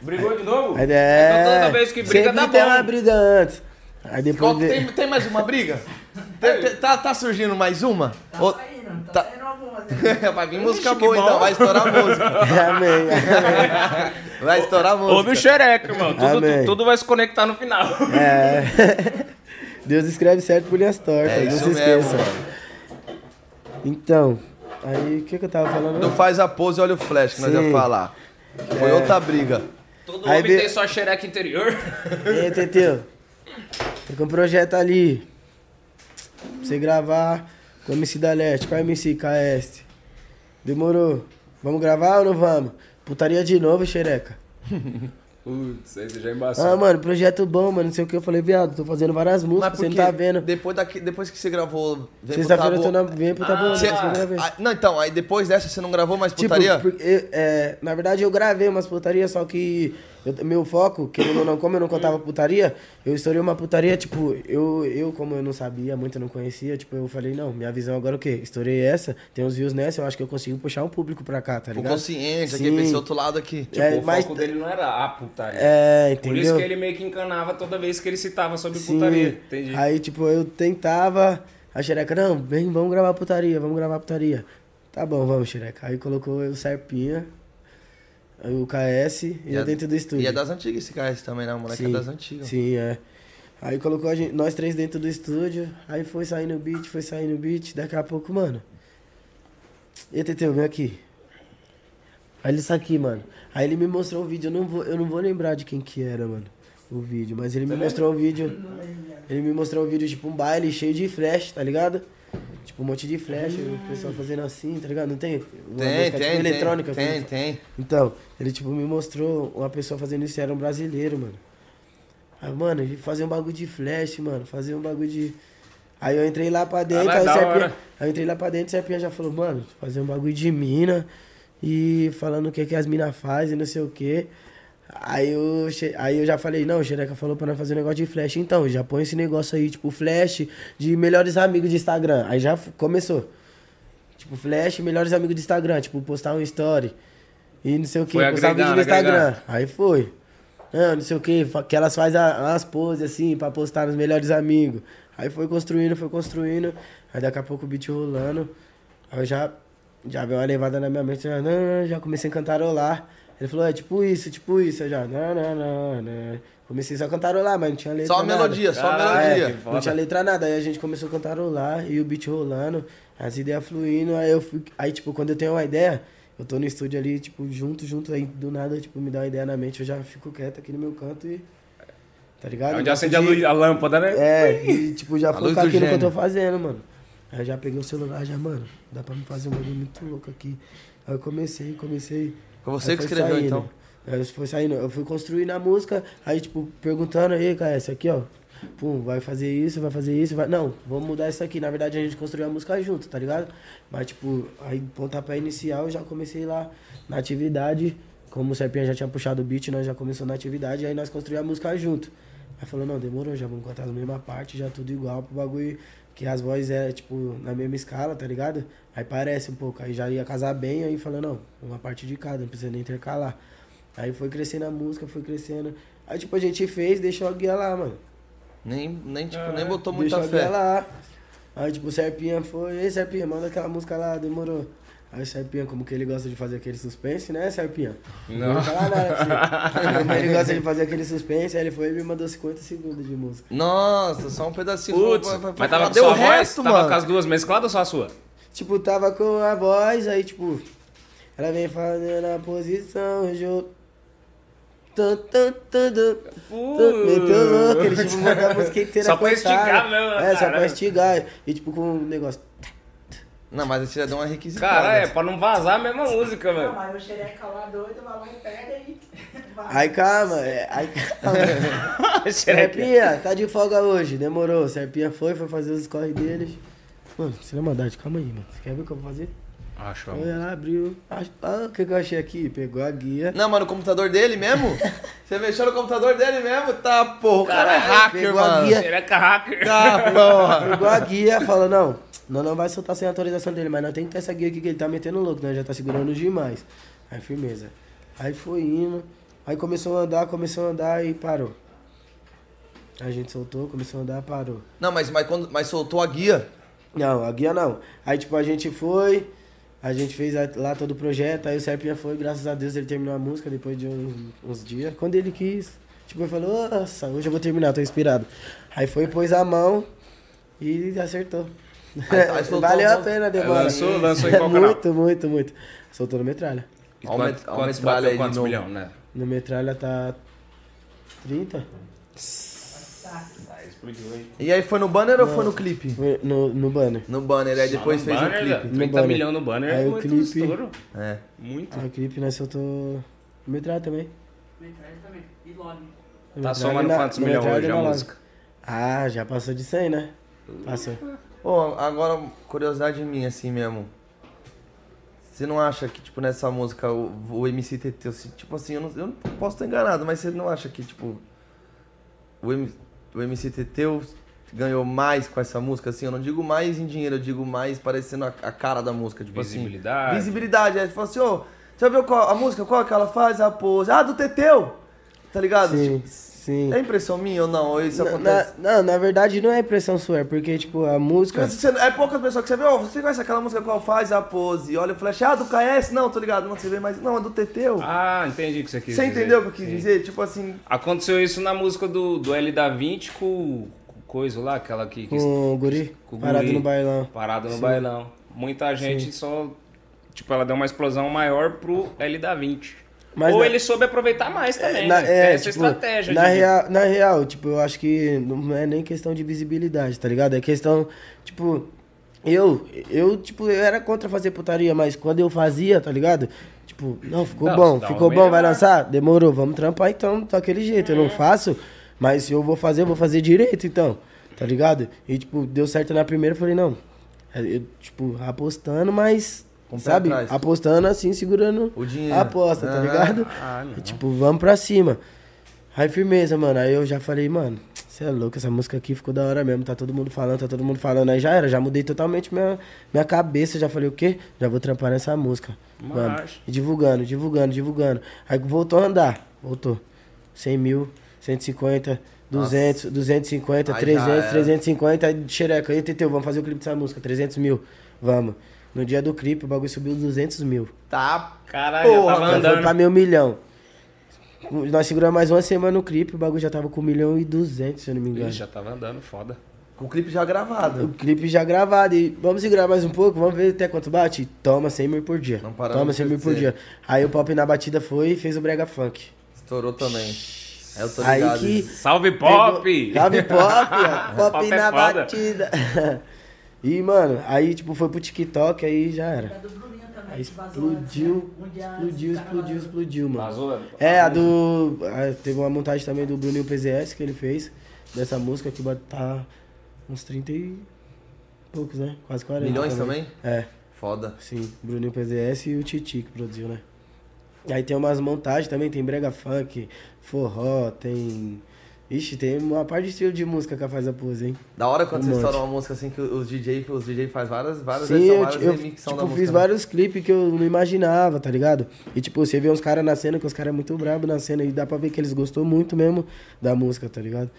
Brigou de novo? Aí, é, Então toda vez que briga sempre dá tem bom. uma briga antes. Aí depois. Qual- tem, tem mais uma briga? (laughs) Tem- tem- tá, tá surgindo mais uma? Ou- indo, tá- tá indo algumas. (laughs) vai vir música boa então, vai estourar a música. Amém. amém. Vai estourar a música. Ouve o xereca, irmão. Tudo, Amém. tudo vai se conectar no final. É. Deus escreve certo por linhas tortas, É não se esqueça. Então, aí o que, que eu tava falando? Não faz a pose e olha o flash que nós Sim. ia falar. Foi outra briga. Todo Aí homem be- tem sua xereca interior. E aí, Teteu? Tem com um projeto ali. Pra você gravar com o MC da Leste, com a MC KS. Demorou. Vamos gravar ou não vamos? Putaria de novo, xereca. (laughs) Putz, aí você já embaçou. Ah, mano, projeto bom, mano. Não sei o que. Eu falei, viado, tô fazendo várias músicas, você não tá vendo. Depois, daqui, depois que você gravou. Sexta-feira eu Tabu- tô na. Vem pro Tabu, Você- depois que eu gravei. Ah, não, então, aí depois dessa você não gravou mais Tipo, putaria? porque, eu- é, na verdade eu gravei umas putarias, só que eu- meu foco, querendo ou não, como eu não contava putaria, eu estourei uma putaria, tipo, eu, eu como eu não sabia, muito eu não conhecia, tipo, eu falei, não, minha visão agora é o quê? Estourei essa, tem uns views nessa, eu acho que eu consigo puxar um público pra cá, tá ligado? consciente, aqui, Sim. pra esse outro lado aqui. Tipo, É, o mas- foco dele não era a putaria. É, Por isso entendeu? que ele meio que encanava toda vez que ele citava sobre Sim. putaria. Entendi. Aí, tipo, eu tentava, a xereca, não, vem, vamos gravar putaria, vamos gravar putaria. Tá bom, vamos, xereca. Aí colocou eu, Serpinha, o KS e, E eu é- dentro do estúdio. E é das antigas esse esse também, né? O moleque é das antigas. Sim, é. Aí colocou a gente, nós três dentro do estúdio, aí foi saindo o beat, foi saindo o beat, daqui a pouco, mano. E Teteu, vem aqui. Aí ele isso aqui, mano. Aí ele me mostrou um vídeo, eu não vou, eu não vou lembrar de quem que era, mano, o vídeo, mas ele me mostrou um vídeo. Ele me mostrou um vídeo, tipo, um baile cheio de flash, tá ligado? Tipo, um monte de flash, o pessoal fazendo assim, tá ligado? Não tem? Uma Tem, música, tem, tipo, tem, eletrônica. Tem, tem. então, ele tipo me mostrou uma pessoa fazendo isso, era um brasileiro, mano. Aí, mano, ele fazia um bagulho de flash, mano, fazia um bagulho de. Aí eu entrei lá pra dentro, Ah, aí, o Serpinha, aí eu entrei lá pra dentro, o Serpinha já falou, mano, fazer um bagulho de mina e falando o que, que as minas fazem, não sei o quê. Aí eu, aí eu já falei, não, o Xereca falou pra nós fazer um negócio de flash, então, já põe esse negócio aí, tipo, flash de melhores amigos de Instagram. Aí já começou. Tipo, flash, melhores amigos de Instagram, tipo, postar um story. E não sei o que, Foi postar um vídeo no Instagram. agregando. Aí foi. Não, não sei o que, que elas fazem as poses assim pra postar nos melhores amigos. Aí foi construindo, foi construindo. Aí daqui a pouco o beat rolando. Aí eu já, já veio uma levada na minha mente, já, não, não, já comecei a cantarolar. Ele falou, é tipo isso, tipo isso. Eu já, não, não, não, não. Comecei só a cantarolar, mas não tinha letra. Só a nada. melodia, só a melodia. É, não tinha letra nada. Aí a gente começou a cantarolar e o beat rolando, as ideias fluindo. Aí eu fui. Aí, tipo, quando eu tenho uma ideia, eu tô no estúdio ali, tipo, junto, junto, aí do nada, tipo, me dá uma ideia na mente, eu já fico quieto aqui no meu canto e. Tá ligado? É Eu onde acende a, de- luz, a lâmpada, né? É, e tipo, já focar do aqui no que eu tô fazendo, mano. Aí eu já peguei o celular, já, mano, dá pra me fazer um bagulho muito louco aqui. Aí eu comecei, comecei. Foi você que escreveu, saindo. então? Aí foi saindo, eu fui construindo a música, aí tipo, perguntando aí, cara, esse aqui, ó. Pum, vai fazer isso, vai fazer isso, vai. Não, vamos mudar isso aqui. Na verdade a gente construiu a música junto, tá ligado? Mas tipo, aí pontapé inicial eu já comecei lá na atividade. Como o Serpinha já tinha puxado o beat, nós já começamos na atividade, aí nós construímos a música junto. Aí falou, não, demorou, já vamos cantar na mesma parte, já tudo igual pro bagulho. Que as vozes é, tipo, na mesma escala, tá ligado? Aí parece um pouco, aí já ia casar bem, aí falou, não, uma parte de cada, não precisa nem intercalar. Aí foi crescendo a música, foi crescendo. Aí, tipo, a gente fez, deixou a guia lá, mano. Nem, nem, tipo, Ah, nem botou muita deixou a guia fé. lá. Aí, tipo, o Serpinha foi, ei, Serpinha, manda aquela música lá, demorou. Aí o Serpinha, como que ele gosta de fazer aquele suspense, né, Serpinha? Não. vou falar nada pra. Como ele gosta de fazer aquele suspense, aí ele foi e me mandou 50 segundos de música. Nossa, só um pedacinho. Putz, mas tava com sua o voz? resto, tava mano? com as duas mescladas ou só a sua? Tipo, tava com a voz, aí, tipo, ela vem fazendo a posição. Uh. Meteu louco, ele tipo mandou a música inteira Só pra esticar mesmo, É, só pra estigar. E tipo com um negócio. Não, mas você já deu uma requisitada. Cara, é pra não vazar a mesma música, Não, velho. mas o xereca lá doido, vai lá e pega e vai. Aí calma, é, aí calma. (laughs) Xereca. Serpinha, tá de folga hoje, demorou. Serpinha foi, foi fazer os corre deles. Mano, você é maldade, calma aí, mano. Você quer ver o que eu vou fazer? Acho. Foi ela abriu. ach- Ah, o que, que eu achei aqui? Pegou a guia. Não, mas no computador dele mesmo? (laughs) Você mexeu no computador dele mesmo? Tá, porra. O cara é Caralho, hacker, pegou a mano. guia. Xereca hacker. Tá, porra. Pegou a guia, falou, não, não, não vai soltar sem autorização dele, mas não tem que ter essa guia aqui que ele tá metendo louco, né? Já tá segurando demais. Aí firmeza. Aí foi indo, aí começou a andar, começou a andar e parou. A gente soltou, começou a andar, parou. Não, mas, mas, quando, mas soltou a guia. Não, a guia não. Aí tipo, a gente foi, a gente fez lá todo o projeto, aí o Serpinha foi, graças a Deus ele terminou a música depois de uns, uns dias. Quando ele quis, tipo, ele falou, nossa, hoje eu vou terminar, tô inspirado. Aí foi, pôs a mão e acertou. Aí- aí soltou Valeu um a pena a demora. lançou- lançou em qual canal? Muito, muito, muito. Soltou no Metralha. E quanto- quantos bateu aí quantos milhões, né? No Metralha tá 30? Ah, explodiu, hein? E aí foi no banner ou foi no clipe? No, no banner. No banner, aí depois fez banner, o clipe. velho. 30 banner. milhões no banner Aí é o muito clipe- estouro. É. Muito. Aí o clipe nós soltou no Metralha também. Metralha também. E Log. Tá somando quantos milhões hoje a música? Ah, já passou de 100, né? Passou. Pô, agora, curiosidade minha, assim mesmo. Você não acha que, tipo, nessa música, o, o MC Teteu, assim, tipo assim, eu não, eu não posso estar enganado, mas você não acha que, tipo, o, M, o MC Teteu ganhou mais com essa música, assim? Eu não digo mais em dinheiro, eu digo mais parecendo a, a cara da música, tipo Visibilidade. assim. Visibilidade. Aí você fala assim, ô, você já viu qual, a música, qual que ela faz? A pose. Ah, do Teteu! Tá ligado? Sim, Tipo, sim. é impressão minha ou não? Ou isso Na, acontece? na- não, na verdade não é impressão sua, é porque, tipo, a música. Você- é poucas pessoas que você vê, ó, você conhece aquela música qual faz a pose, olha o flash, ah, do KS? Não, tô ligado, não, você vê, mas não, é do Teteu. Ah, entendi o que você quis você dizer. entendeu o que eu quis Sim. dizer? Tipo assim, Aconteceu isso na música do, do L da 20 com com coisa lá, aquela que... que Com o guri, com o parado guri, no bailão. Parado no Sim. bailão. Muita gente só... Tipo, ela deu uma explosão maior pro L da 20. Mas Ou na- ele soube aproveitar mais também, na, né? é, Essa tipo, estratégia. Na de- real, na real, tipo, eu acho que não é nem questão de visibilidade, tá ligado? É questão, tipo, eu, eu, tipo, eu era contra fazer putaria, mas quando eu fazia, tá ligado? Tipo, não, ficou Não, bom, ficou bom, vai lançar? Demorou, vamos trampar então, daquele jeito. Eu não faço, mas se eu vou fazer, eu vou fazer direito, então, tá ligado? E, tipo, deu certo na primeira, eu falei, não, é, eu, tipo, apostando, mas, Com sabe? atrás. Apostando assim, segurando o dinheiro. a aposta, tá Aham. ligado? Ah. E, tipo, vamos pra cima. Aí, firmeza, mano. Aí eu já falei, mano, você é louco, essa música aqui ficou da hora mesmo. Tá todo mundo falando, tá todo mundo falando. Aí já era, já mudei totalmente minha, minha cabeça. Já falei, o quê? Já vou trampar nessa música. Marcha. E divulgando, divulgando, divulgando. Aí voltou a andar. Voltou. 100 mil, 150, 200, 250, Aí já 300, era. 350. Aí, xereca, aí, Teteu, vamos fazer o clipe dessa música. 300 mil. Vamos. No dia do clipe, o bagulho subiu 200 mil. Tá. Caralho, já Porra, tava Já foi andando. pra meio milhão. Nós seguramos mais uma semana no clipe, o bagulho já tava com 1 milhão e 200, se eu não me engano. Ih, já tava andando, foda. Com o clipe já O gravado. clipe já gravado. E vamos segurar mais um pouco, vamos ver até quanto bate? Toma 100 mil por dia. Não paramos Toma de 100 mil por dia. Aí o Pop na batida foi e fez o Brega Funk. Estourou também. É, eu tô Aí ligado. que. Salve, Pop! Pegou- Salve Pop! (laughs) Pop, Pop é na foda. batida. (laughs) e, mano, aí tipo foi pro TikTok, aí já era. É do Bruninho também. Aí explodiu, né? Explodiu, explodiu, vazaram. explodiu, mano. Vazou? É, a do. a- teve uma montagem também do Bruninho PZS que ele fez, dessa música que bate- tá uns 30 e poucos, né? Quase 40. Milhões também? É, Foda. sim. Bruninho PZS e o Titi que produziu, né? Aí tem umas montagens também, tem brega funk, forró, tem. Ixi, tem uma parte de estilo de música que ela faz a pose, hein? Da hora quando Um você monte. estoura uma música assim que os DJ, os DJ faz várias, várias Sim, eu, várias eu remixão tipo, da música. fiz né? vários clipes que eu não imaginava, tá ligado? E tipo, você vê uns caras na cena, que os caras é muito brabo na cena, e dá pra ver que eles gostou muito mesmo da música, tá ligado?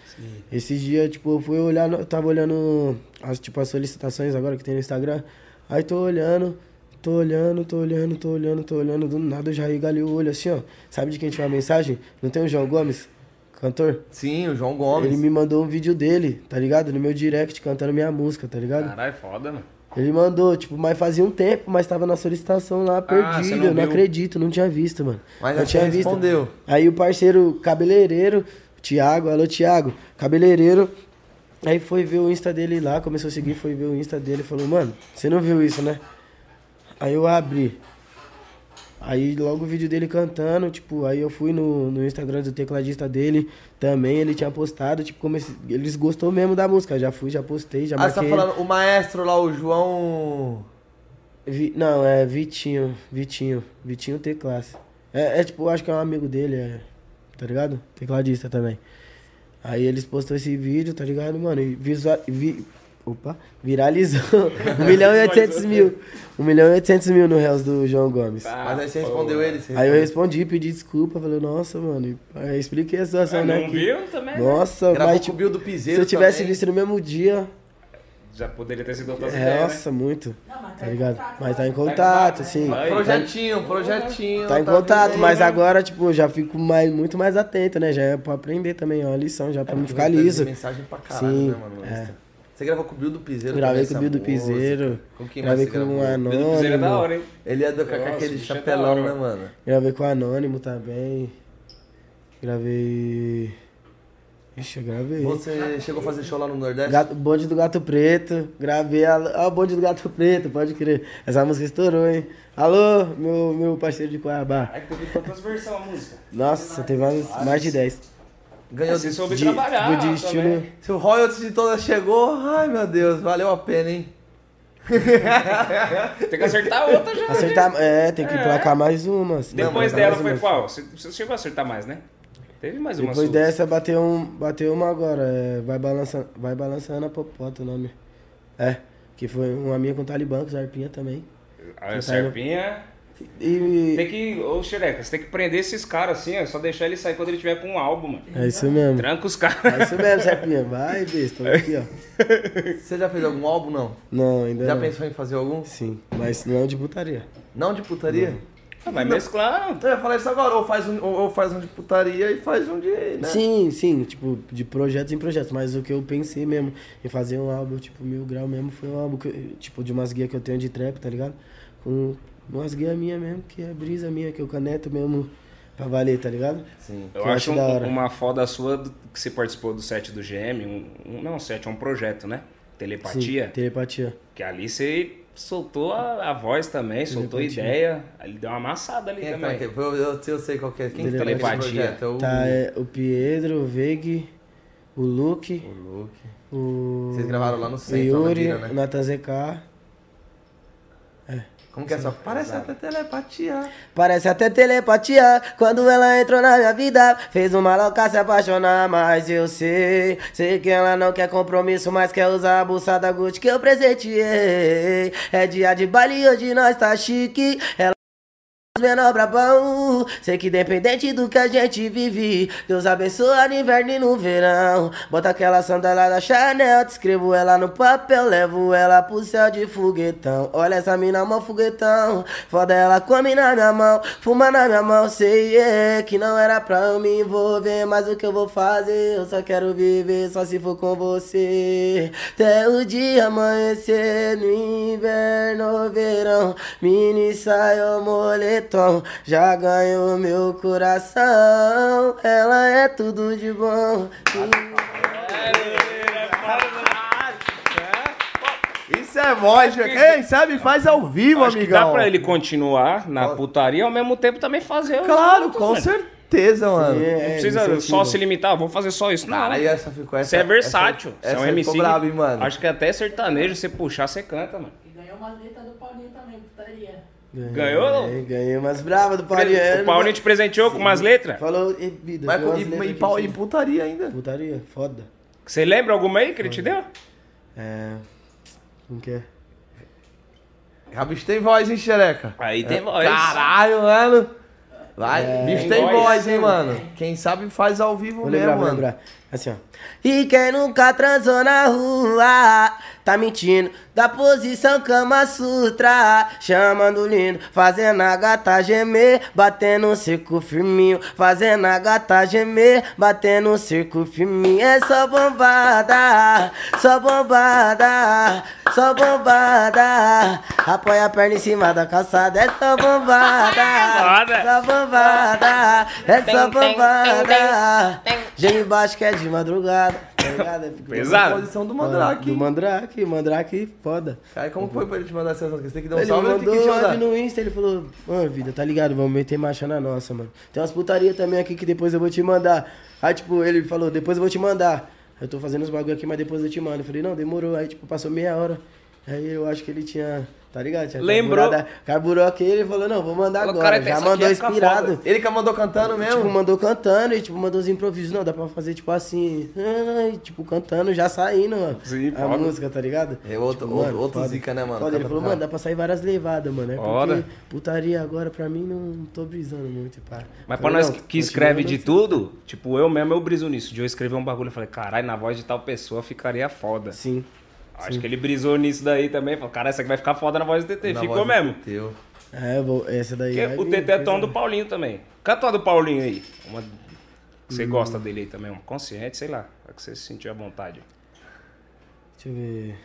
Esses dias, tipo, eu fui olhar, eu tava olhando as, tipo, as solicitações agora que tem no Instagram, aí tô olhando, tô olhando, tô olhando, tô olhando, tô olhando, do nada eu já regalei o olho assim, ó. Sabe de quem tinha uma mensagem? Não tem o João Gomes, cantor? Sim, o João Gomes. Ele me mandou um vídeo dele, tá ligado? No meu direct, cantando minha música, tá ligado? Caralho, foda, mano. Ele mandou, tipo, mas fazia um tempo, mas tava na solicitação lá, você perdido. não eu não acredito, não tinha visto, mano. Mas não aí você respondeu. Aí o parceiro cabeleireiro, Thiago, alô Thiago, cabeleireiro, aí foi ver o Insta dele lá, começou a seguir, foi ver o Insta dele e falou, mano, você não viu isso, né? Aí eu abri. Aí logo o vídeo dele cantando, tipo, aí eu fui no, no Instagram do tecladista dele também, ele tinha postado, tipo, comecei, eles gostou mesmo da música, já fui, já postei, já Ah, você tá marquei. falando, o maestro lá, o João. Vi- não, é Vitinho, Vitinho, Vitinho T-Classe. É, é tipo, acho que é um amigo dele, é, tá ligado? Tecladista também. Aí eles postou esse vídeo, tá ligado, mano? E visual, vi, opa, viralizou 1 milhão e 800 mil. 1 milhão e 800 mil no Reels do João Gomes. Mas aí você respondeu ele. Você Aí eu respondi, pedi desculpa, falei, nossa, mano. Aí eu expliquei a situação, Ah, né? não viu também? né? Nossa, Gravou mas tipo, do se Piseiro eu tivesse também. visto no mesmo dia, Já poderia ter sido outras é, ideias, né? nossa, muito. Não, mas Tá em ligado? contato, Mas tá em né? contato, sim. Vai. Projetinho, projetinho. Tá em contato, vivendo. mas agora, tipo, já fico mais, muito mais atento, né? Já é pra aprender também, é uma lição, já pra me ficar liso. mensagem pra caralho, Sim, né, mano? no é. Você gravou com o Bill do Piseiro Gravei com o Bill do. Piseiro. Com quem Gravei com o gravou? Pedro Piseiro é da Anônimo. hora, hein? Ele é do, com Nossa, aquele bicho é chapelão, hora, né, mano. Gravei com o Anônimo também. Gravei. Ixi, eu gravei. Você chegou a fazer show lá no Nordeste? Gato, bonde do Gato Preto. Gravei. a- Ó, o bonde do Gato Preto, pode crer. Essa música estourou, hein? Alô, meu, meu parceiro de Cuiabá. Aí teve quantas versões a música? Nossa, teve mais, mais de 10. Ganhou Você de... soube De, trabalhar de também. estilo. Se o royalties de todas chegou, ai meu Deus, valeu a pena, hein? (laughs) Tem que acertar outra já. Acertar. É, tem que emplacar mais uma. Depois dela foi uma. qual? Você, você chegou a acertar mais, né? Teve mais uma Depois sua. dessa bateu, um, bateu uma agora. É, vai, balançando, vai balançando a popota o nome. É. Que foi uma minha com o Talibã, com o Zarpinha também. A Serpinha. E. Tem que. Ô, Xereca, você tem que prender esses caras assim, ó. Só deixar ele sair quando ele tiver com um álbum, mano. É isso mesmo. Tranca os caras. É isso mesmo, Zarpinha. Vai, besta. Aqui, ó. (laughs) Você já fez algum álbum, não? Não, ainda Já não. pensou em fazer algum? Sim, mas não de putaria. Não de putaria? Ah, Vai mesclar. Eu ia falar isso agora, ou faz um, ou ou faz um de putaria e faz um de. Né? Sim, sim, tipo, de projetos em projetos. Mas o que eu pensei mesmo em fazer um álbum, tipo, mil grau mesmo, foi um álbum, que, tipo, de umas guias que eu tenho de trap, tá ligado? Com umas guias minhas mesmo, que é brisa minha, que eu caneto mesmo pra valer, tá ligado? Sim. Eu Que eu acho um- uma foda sua do- que você participou do set do GM. Um, um- não, set, é um projeto, né? Telepatia. Sim, telepatia. Que ali você soltou a, a voz também, soltou a ideia. Ali deu uma amassada ali Quem é que tá também. aqui? Eu, eu, eu sei qual que é. Quem que tá nesse Telepatia. projeto? É o, Tá, é o Piedro, o Veg, o Luke, o Luke. o. Vocês gravaram lá no o centro, na Yuri, né? o Nathan ZK. Como que é só? Parece até telepatia. Parece até telepatia quando ela entrou na minha vida. Fez uma louca se apaixonar, mas eu sei. Sei que ela não quer compromisso, mas quer usar a bolsa da Gucci que eu presenteei. É dia de baile, hoje nós tá chique. Ela menor brabão. Sei que independente do que a gente vive, Deus abençoa no inverno e no verão. Bota aquela sandália da Chanel, te escrevo ela no papel, levo ela pro céu de foguetão. Olha essa mina, mó foguetão. Foda ela come na minha mão, fuma na minha mão. Sei é, que não era pra eu me envolver, mas o que eu vou fazer? Eu só quero viver, só se for com você. Até o dia amanhecer no inverno verão. Mini saio moletom, já ganhou meu coração. Ela é tudo de bom. Isso é voz, velho. Quem sabe faz ao vivo, Acho que amigão. dá pra ele continuar na putaria e ao mesmo tempo também fazer Claro, outros, com mano. certeza, mano. É, Não precisa só se limitar, vou fazer só isso. Não, Cara, essa ficou essa. Você é versátil. Essa, você é um essa MC. ficou brabo, hein, mano. Acho que até sertanejo, você puxar, você canta, mano. E ganhou umas letras do Paulinho também, putaria. Ganhou? Ganhei, ganhei umas bravas do o Paulinho. Paulinho te presenteou com umas letras? Falou, e vida. Mas, e, letras e, aqui e putaria ainda. Putaria, foda. Você lembra alguma aí que ele te deu? É. Como que é? Tem voz, hein, xereca? Aí tem voz. Caralho, mano. Vai, É, bicho tem voz. voz, hein, mano. Quem sabe faz ao vivo Vou mesmo, lembrar, mano. lembrar. Assim, ó. E quem nunca transou na rua, tá mentindo. Da posição Kama Sutra, chamando lindo. Fazendo a gata gemer, batendo um circo firminho. Fazendo a gata gemer, batendo um circo firminho. É só bombada, só bombada, só bombada. Apoia a perna em cima da calçada, é só bombada. (laughs) Só bombada, é só bombada. Gênio baixo que é de madrugada, tá Pesado. Posição do Do Mandrake. Mandrake, Mandrake, foda. Cara, como foi pra ele te mandar essas músicas? Você tem que dar um Ele salve que mandou áudio no Insta, ele falou, mano, vida, tá ligado? Vamos meter marcha na nossa, mano. Tem umas putaria também aqui que depois eu vou te mandar. Aí, tipo, ele falou, depois eu vou te mandar. Eu tô fazendo os bagulho aqui, mas depois eu te mando. Eu falei, não, demorou. Aí, tipo, passou meia hora. Aí eu acho que ele tinha, tá ligado? Tinha Lembrou. Carburou aqui, ele falou, não, vou mandar agora. cara, Já mandou ficar inspirado. foda. Ele que mandou cantando mesmo? Tipo, mandou cantando e, tipo, mandou os improvisos. Não, dá pra fazer, tipo, assim, tipo, cantando, já saindo, mano. Sim, a foda. música, tá ligado? É outro- Tipo, outro- outro foda. zica, né, mano? Foda. Ele falou, pra mano, dá pra sair várias levadas, mano. É porque putaria agora, pra mim, não tô brisando muito, pá. Mas pra Falei, nós não, que, escreve de tudo, tipo, eu mesmo eu briso nisso. De eu escrever um bagulho, eu falei, caralho, na voz de tal pessoa ficaria foda. Sim. Acho que ele brisou nisso daí também. Falou, cara, essa aqui vai ficar foda na voz do TT. Na Ficou mesmo. Teu. É, vou, essa daí. O TT é tom do Paulinho também. Canta uma do Paulinho aí. Uma... que Hum. Você gosta dele aí também, uma consciente, sei lá. É que você se sentiu à vontade. Deixa eu ver.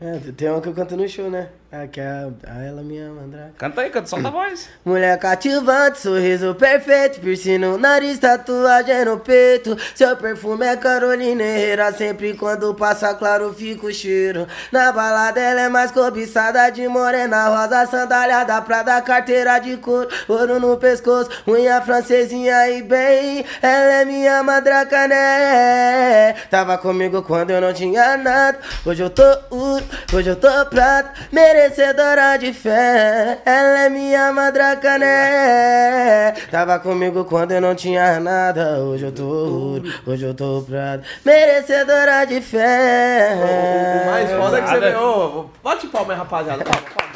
É, tem uma que eu canto no show, né? Ah, que é a, ela minha mandraca. Canta aí, canta, solta a voz. (clears throat) Mulher cativante, sorriso perfeito, piercing no nariz, tatuagem no peito. Seu perfume é Carolina Herrera, sempre quando passa claro fica o cheiro. Na balada ela é mais cobiçada de morena, rosa, sandália da Prada, carteira de couro, ouro no pescoço, unha francesinha e bem. Ela é minha madraca, né? Tava comigo quando eu não tinha nada, hoje eu tô ouro, hoje eu tô prata, merecedora de fé. Ela é minha madraca, né? Tava comigo quando eu não tinha nada. Hoje eu tô ouro, hoje eu tô prata. Merecedora de fé. O mais foda é que você. Ô, bate palma aí, rapaziada. Palma, palma,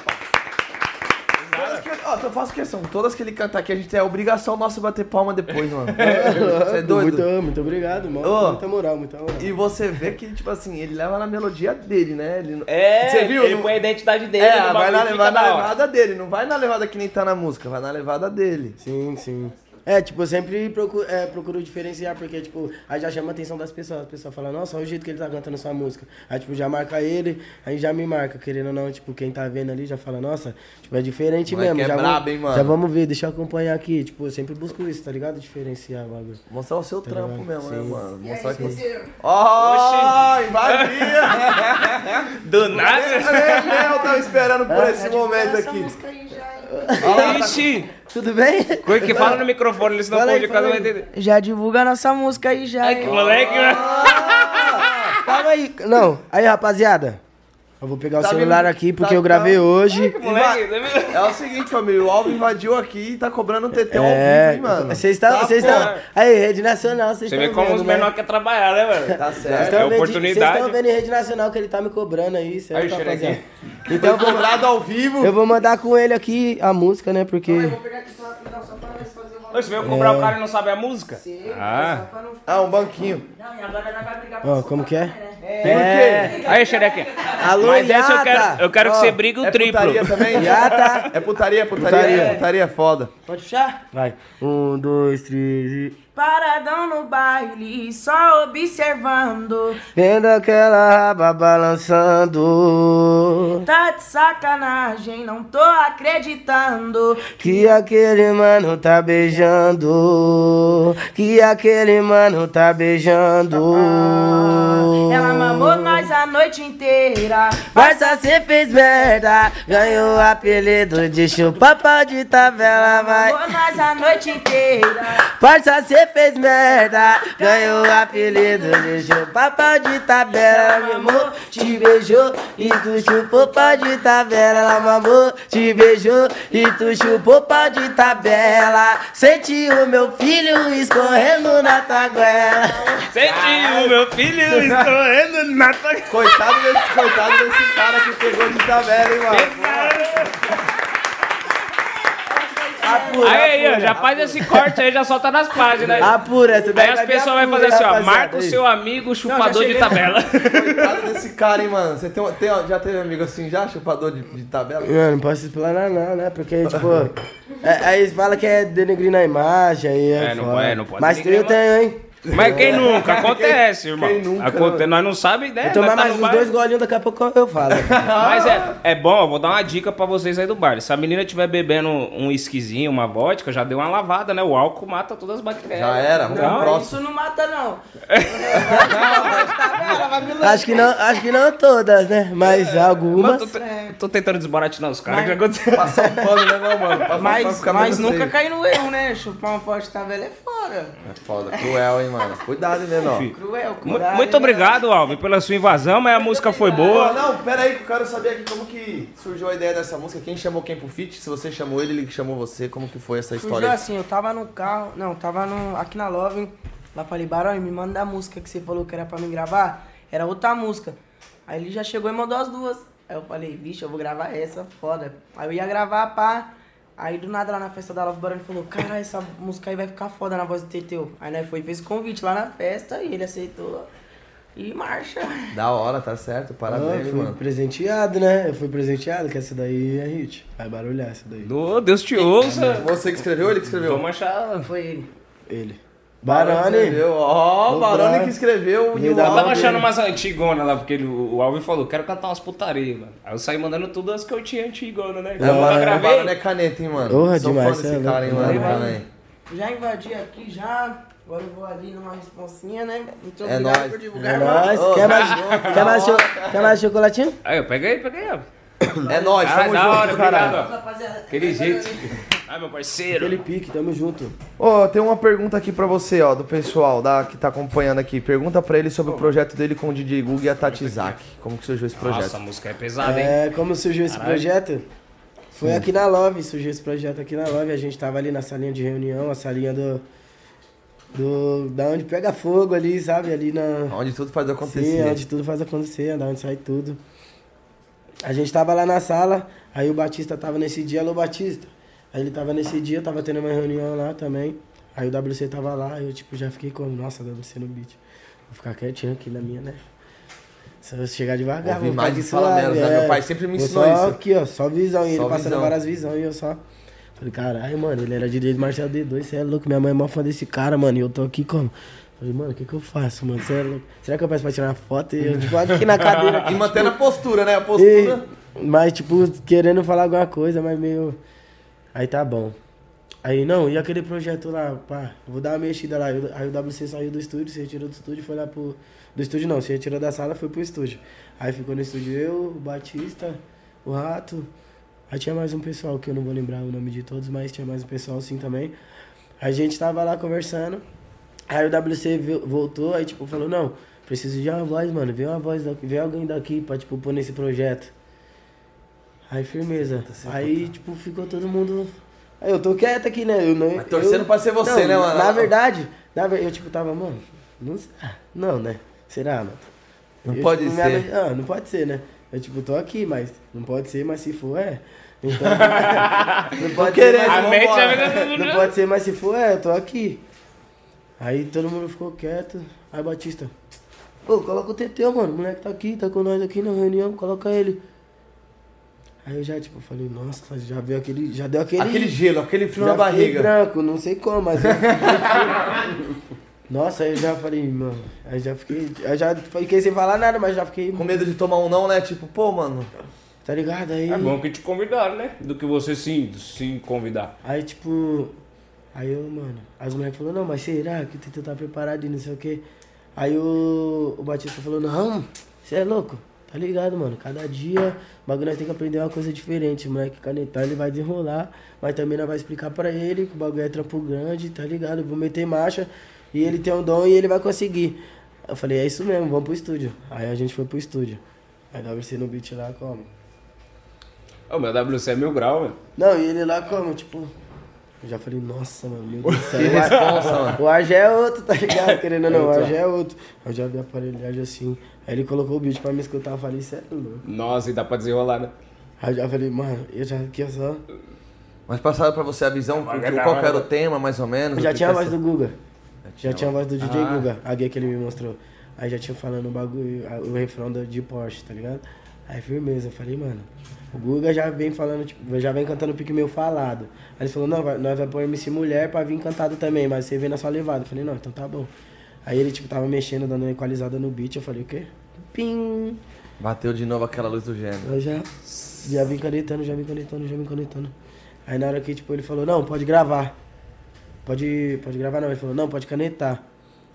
ó, eu faço questão, todas que ele cantar aqui, a gente tem a obrigação nossa de bater palma depois, mano. (laughs) Você é doido? Muito, muito obrigado, mano. Ô. Muita moral, muita moral. E você vê que, tipo assim, ele leva na melodia dele, né? Ele, É, Você viu? ele põe a identidade dele. É, vai na, vai na levada dele, não vai na levada que nem tá na música, vai na levada dele. Sim, sim. É, tipo, eu sempre procuro, é, procuro diferenciar, porque, tipo, aí já chama a atenção das pessoas. As pessoas falam, nossa, olha o jeito que ele tá cantando sua música. Aí, tipo, já marca ele, aí já me marca, querendo ou não, tipo, quem tá vendo ali já fala, nossa, tipo, é diferente Moleque mesmo. é já brabo, vamos, hein, mano? Já vamos ver, deixa eu acompanhar aqui. Tipo, eu sempre busco isso, tá ligado? Diferenciar o bagulho. Mostrar o seu Tá trampo ligado? mesmo, né, Sim. mano? E aí, Mostrar que você. Ó, invadia! (laughs) Do nada. Eu tava esperando por esse momento Essa aqui. música aí já, hein? Ixi. Tudo bem? Coisa que fala no microfone, eles não podem cada um fala vai entender. Já divulga a nossa música aí já, Ai, que hein? moleque, né? Calma aí. Não, aí, rapaziada. Eu vou pegar o Tá celular vendo? aqui porque Tá- eu gravei tá- hoje. Que moleque, tá? É o seguinte, família, o Alvin invadiu aqui e tá cobrando um TT ao É, vivo, hein, mano. vocês estão. Tá, Vocês estão. Aí, Rede Nacional, vocês Você estão vê como vendo, os né? menores querem trabalhar, né, mano? Tá certo. É oportunidade. Vocês estão vendo em rede nacional que ele tá me cobrando aí, certo, Aí, rapaziada? Então, eu vou, cobrado ao vivo. eu vou mandar com ele aqui a música, né? Porque. Eu vou pegar aqui só só Você veio cobrar o cara e não sabe a música? Sim, Ah. só pra não... Ah, um banquinho. Não, e agora nós vai brigar Ó, soltar como que é? né? É. Aí, Xereque. Alô, Mas essa eu Yata. quero, eu quero que Ó, você brigue o é triplo. putaria também? Yata. É putaria, putaria. Putaria. Putaria, é foda. Pode puxar? Vai. Um, dois, três e. Paradão no baile, só observando. Vendo aquela raba balançando. Tá de sacanagem, não tô acreditando. Que aquele mano tá beijando. Que aquele mano tá beijando. Ela mamou nós a noite inteira. Parça, cê fez merda. Ganhou o apelido de chupa de tabela, vai. Mamou nós a noite inteira. Parça, cê fez merda. Ganhou o apelido de chupa de tabela. Ela mamou, te beijou e tu chupou pau de tabela. Ela mamou, te beijou e tu chupou pau de tabela. Senti o meu filho escorrendo na tua goela. Sente o meu filho escorrendo na tua... Coitado desse, coitado desse cara que pegou de tabela, hein, mano. Apura, Aí, ó, apura, já faz esse corte aí, já solta nas páginas. Apura, essa daí Aí as vai pessoas vão fazer apura, assim, ó, marca o seu amigo chupador de tabela. (laughs) Coitado desse cara, hein, mano. Você tem, tem, já teve amigo assim já, chupador de, de tabela? Não, não posso explanar não, né? Porque, tipo, é, aí eles falam que é denegrir na imagem, aí é, É, não pode- não pode Mas eu tenho, hein? Mas quem nunca? Acontece, irmão. quem nunca, Aconte-? Nós não sabemos, né? Eu tomar tá mais uns bar. dois golinhos, daqui a pouco eu falo. (laughs) Mas é, é bom, eu vou dar uma dica pra vocês aí do bar. Se a menina estiver bebendo um esquisinho, uma vodka, já deu uma lavada, né? O álcool mata todas as bactérias. Já era, vamos pro próximo. Isso não mata, não. (laughs) acho que não, acho que não todas, né? Mas Mano, algumas. tô, te- tô tentando desbaratinar os caras. Aconteceu? Passar um pano, né, não, mano? Passar um pano Mas, fica mas nunca cai no erro, né? Chupar uma pote de tabela é fora. É foda, cruel, hein, mano. Cuidado, hein, menor. Cruel, Mu- cruel. Muito obrigado, Alvin, pela sua invasão, mas a música foi boa. não, pera aí que eu quero saber aqui como que surgiu a ideia dessa música. Quem chamou quem pro feat? Se você chamou ele, ele que chamou você. Como que foi essa Surgiu história? aí? assim, eu tava no carro, não, tava no, aqui na Love, lá falei, Barão, me manda a música que você falou que era pra mim gravar, era outra música. Aí ele já chegou e mandou as duas. Aí eu falei, vixe, eu vou gravar essa, foda. Aí eu ia gravar, pá. Aí do nada lá na festa da Love Barão ele falou, cara, essa música aí vai ficar foda na voz do Teteu. Aí nós foi e fez convite lá na festa e ele aceitou. E marcha. Da hora, tá certo. Ah, Parabéns, fui mano. presenteado, né? Eu fui presenteado, que essa daí é hit. Vai barulhar essa daí. Ô, Deus te ouça. Você que escreveu ou ele que escreveu? Vamos achar. Foi ele. Ele. Barone. escreveu. Ó, Barone Barone. que escreveu. E o Eu tava achando umas antigonas lá, porque ele- o Alvin falou, quero cantar umas putarias, mano. Aí eu saí mandando tudo as que eu tinha antigona, né? É, Quando eu mano, o gravei. Barone é caneta, hein, mano. Porra, Sou demais, fã desse é cara, hein, mano. Já invadi aqui, já. Agora eu vou ali numa responsinha, né? Muito É obrigado nóis. por divulgar. É mano. nóis. Ô, Quer mais, tá quer, mais quer mais chocolatinho? Aí eu peguei, peguei, ó. É nóis, Ah, tamo junto, hora, caralho. Aquele jeito. Ai, meu parceiro. Aquele pique, tamo junto. Ô, tem uma pergunta aqui pra você, ó, do pessoal da, que tá acompanhando aqui. Pergunta pra ele sobre o projeto dele com o DJ Gug e a Tati Zak. Como que surgiu esse projeto? Nossa, a música é pesada, hein? É, como surgiu esse Caralho. projeto? Foi aqui na Love, surgiu esse projeto aqui na Love. A gente tava ali na salinha de reunião, a salinha do. do da onde pega fogo ali, sabe? Ali na. Onde tudo faz acontecer. Sim, onde tudo faz acontecer, da onde sai tudo. A gente tava lá na sala, aí o Batista tava nesse dia, alô Batista. Aí ele tava nesse dia, tava tendo uma reunião lá também. Aí o WC tava lá, eu tipo já fiquei como, nossa, WC no beat. Vou ficar quietinho aqui na minha, né? Se eu chegar devagar, Ouvi vou mais ficar e fala menos, né? é. Meu pai sempre me ensinou só isso. aqui, ó, só visão. E ele passando visão. várias visões e eu só. Falei, caralho, mano, ele era direito Marcelo D2, você é louco, minha mãe é mó fã desse cara, mano, e eu tô aqui como? Falei, mano, o que que eu faço, mano, você é louco? Será que eu peço pra tirar uma foto e eu, tipo, aqui na cadeira? (laughs) E mantendo a postura, né? A e, postura. mas, tipo, querendo falar alguma coisa, mas meio... Aí tá bom. Aí, não, e aquele projeto lá, pá, vou dar uma mexida lá. Aí o WC saiu do estúdio, se retirou do estúdio, foi lá pro... Do estúdio não, se retirou da sala, foi pro estúdio. Aí ficou no estúdio eu, o Batista, o Rato. Aí tinha mais um pessoal, que eu não vou lembrar o nome de todos, mas tinha mais um pessoal sim também. A gente tava lá conversando. Aí o WC voltou, aí tipo, falou, não, preciso de uma voz, mano. Vê uma voz vê alguém daqui pra, tipo, pôr nesse projeto. Aí firmeza. Aí, tipo, ficou todo mundo. Aí eu tô quieto aqui, né? Eu não, Mas torcendo eu- pra ser você, Não, né, mano? Na verdade, na ver- eu tipo tava, mano, não, sei- ah, não, né? Será, mano? Não Eu, pode tipo, ser. minha- ah, não pode ser, né? Eu, tipo, tô aqui, mas não pode ser, mas se for, é. Então, (laughs) não pode ser, mas, A mente é não pode ser, mas se for, é, eu tô aqui. Aí todo mundo ficou quieto. Aí Batista, ô, coloca o Teteu, mano, o moleque tá aqui, tá com nós aqui na reunião, coloca ele. Aí eu já, tipo, falei, nossa, já veio aquele, já deu aquele... Aquele gelo, aquele frio já na fiquei barriga. branco, não sei como, mas... eu fiquei- (laughs) Nossa, aí eu já falei, mano, aí já fiquei, aí já fiquei sem falar nada, mas já fiquei, Com medo de tomar um não, né? Tipo, pô, mano. tá ligado? Aí, É bom que te convidaram, né? Do que você se, se convidar. aí tipo, aí eu, mano, aí os moleques falaram, não, mas será que o Tito tá preparado e não sei o quê? Aí o, o Batista falou, não, você é louco, tá ligado, mano, cada dia o bagulho nós tem que aprender uma coisa diferente, o moleque canetar, ele vai desenrolar, mas também nós vai explicar pra ele que o bagulho é trampo grande, tá ligado, eu vou meter marcha e ele tem um dom e ele vai conseguir. Eu falei, é isso mesmo, vamos pro estúdio. Aí a gente foi pro estúdio. Aí WC no beat lá, como? Ô, meu WC é mil grau, mano. Não, e ele lá como, tipo. Eu já falei, nossa, mano, meu Deus do céu. Mano. O ar já é outro, tá ligado? Querendo ou não, o ar Outro. já é outro. Eu já vi a aparelhagem assim. Aí ele colocou o beat pra me escutar, eu falei, sério, mano. Nossa, e dá pra desenrolar, né? Aí eu já falei, mano, eu já aqui ó, só. Mas passaram pra você a visão, Vai qual que era o vai. tema, mais ou menos? Eu já que tinha a voz do Guga. Já tinha a voz do DJ Ah. Guga, a guia que ele me mostrou. Aí já tinha falando o bagulho, o refrão do- de Porsche, tá ligado? Aí firmeza, eu falei, mano, o Guga já vem falando, tipo, já vem cantando o pique meio falado. Aí ele falou, não, vai- nós vamos pôr MC mulher pra vir cantado também, mas você vem na sua levada. Eu falei, não, então tá bom. Aí ele, tipo, tava mexendo, dando uma equalizada no beat, eu falei, o quê? Pim! Bateu de novo aquela luz do gênio. Eu já, já vim canetando, já vim canetando, já vim canetando. Aí na hora que, tipo, ele falou, não, pode gravar. Pode, pode gravar não. Ele falou, não, pode canetar.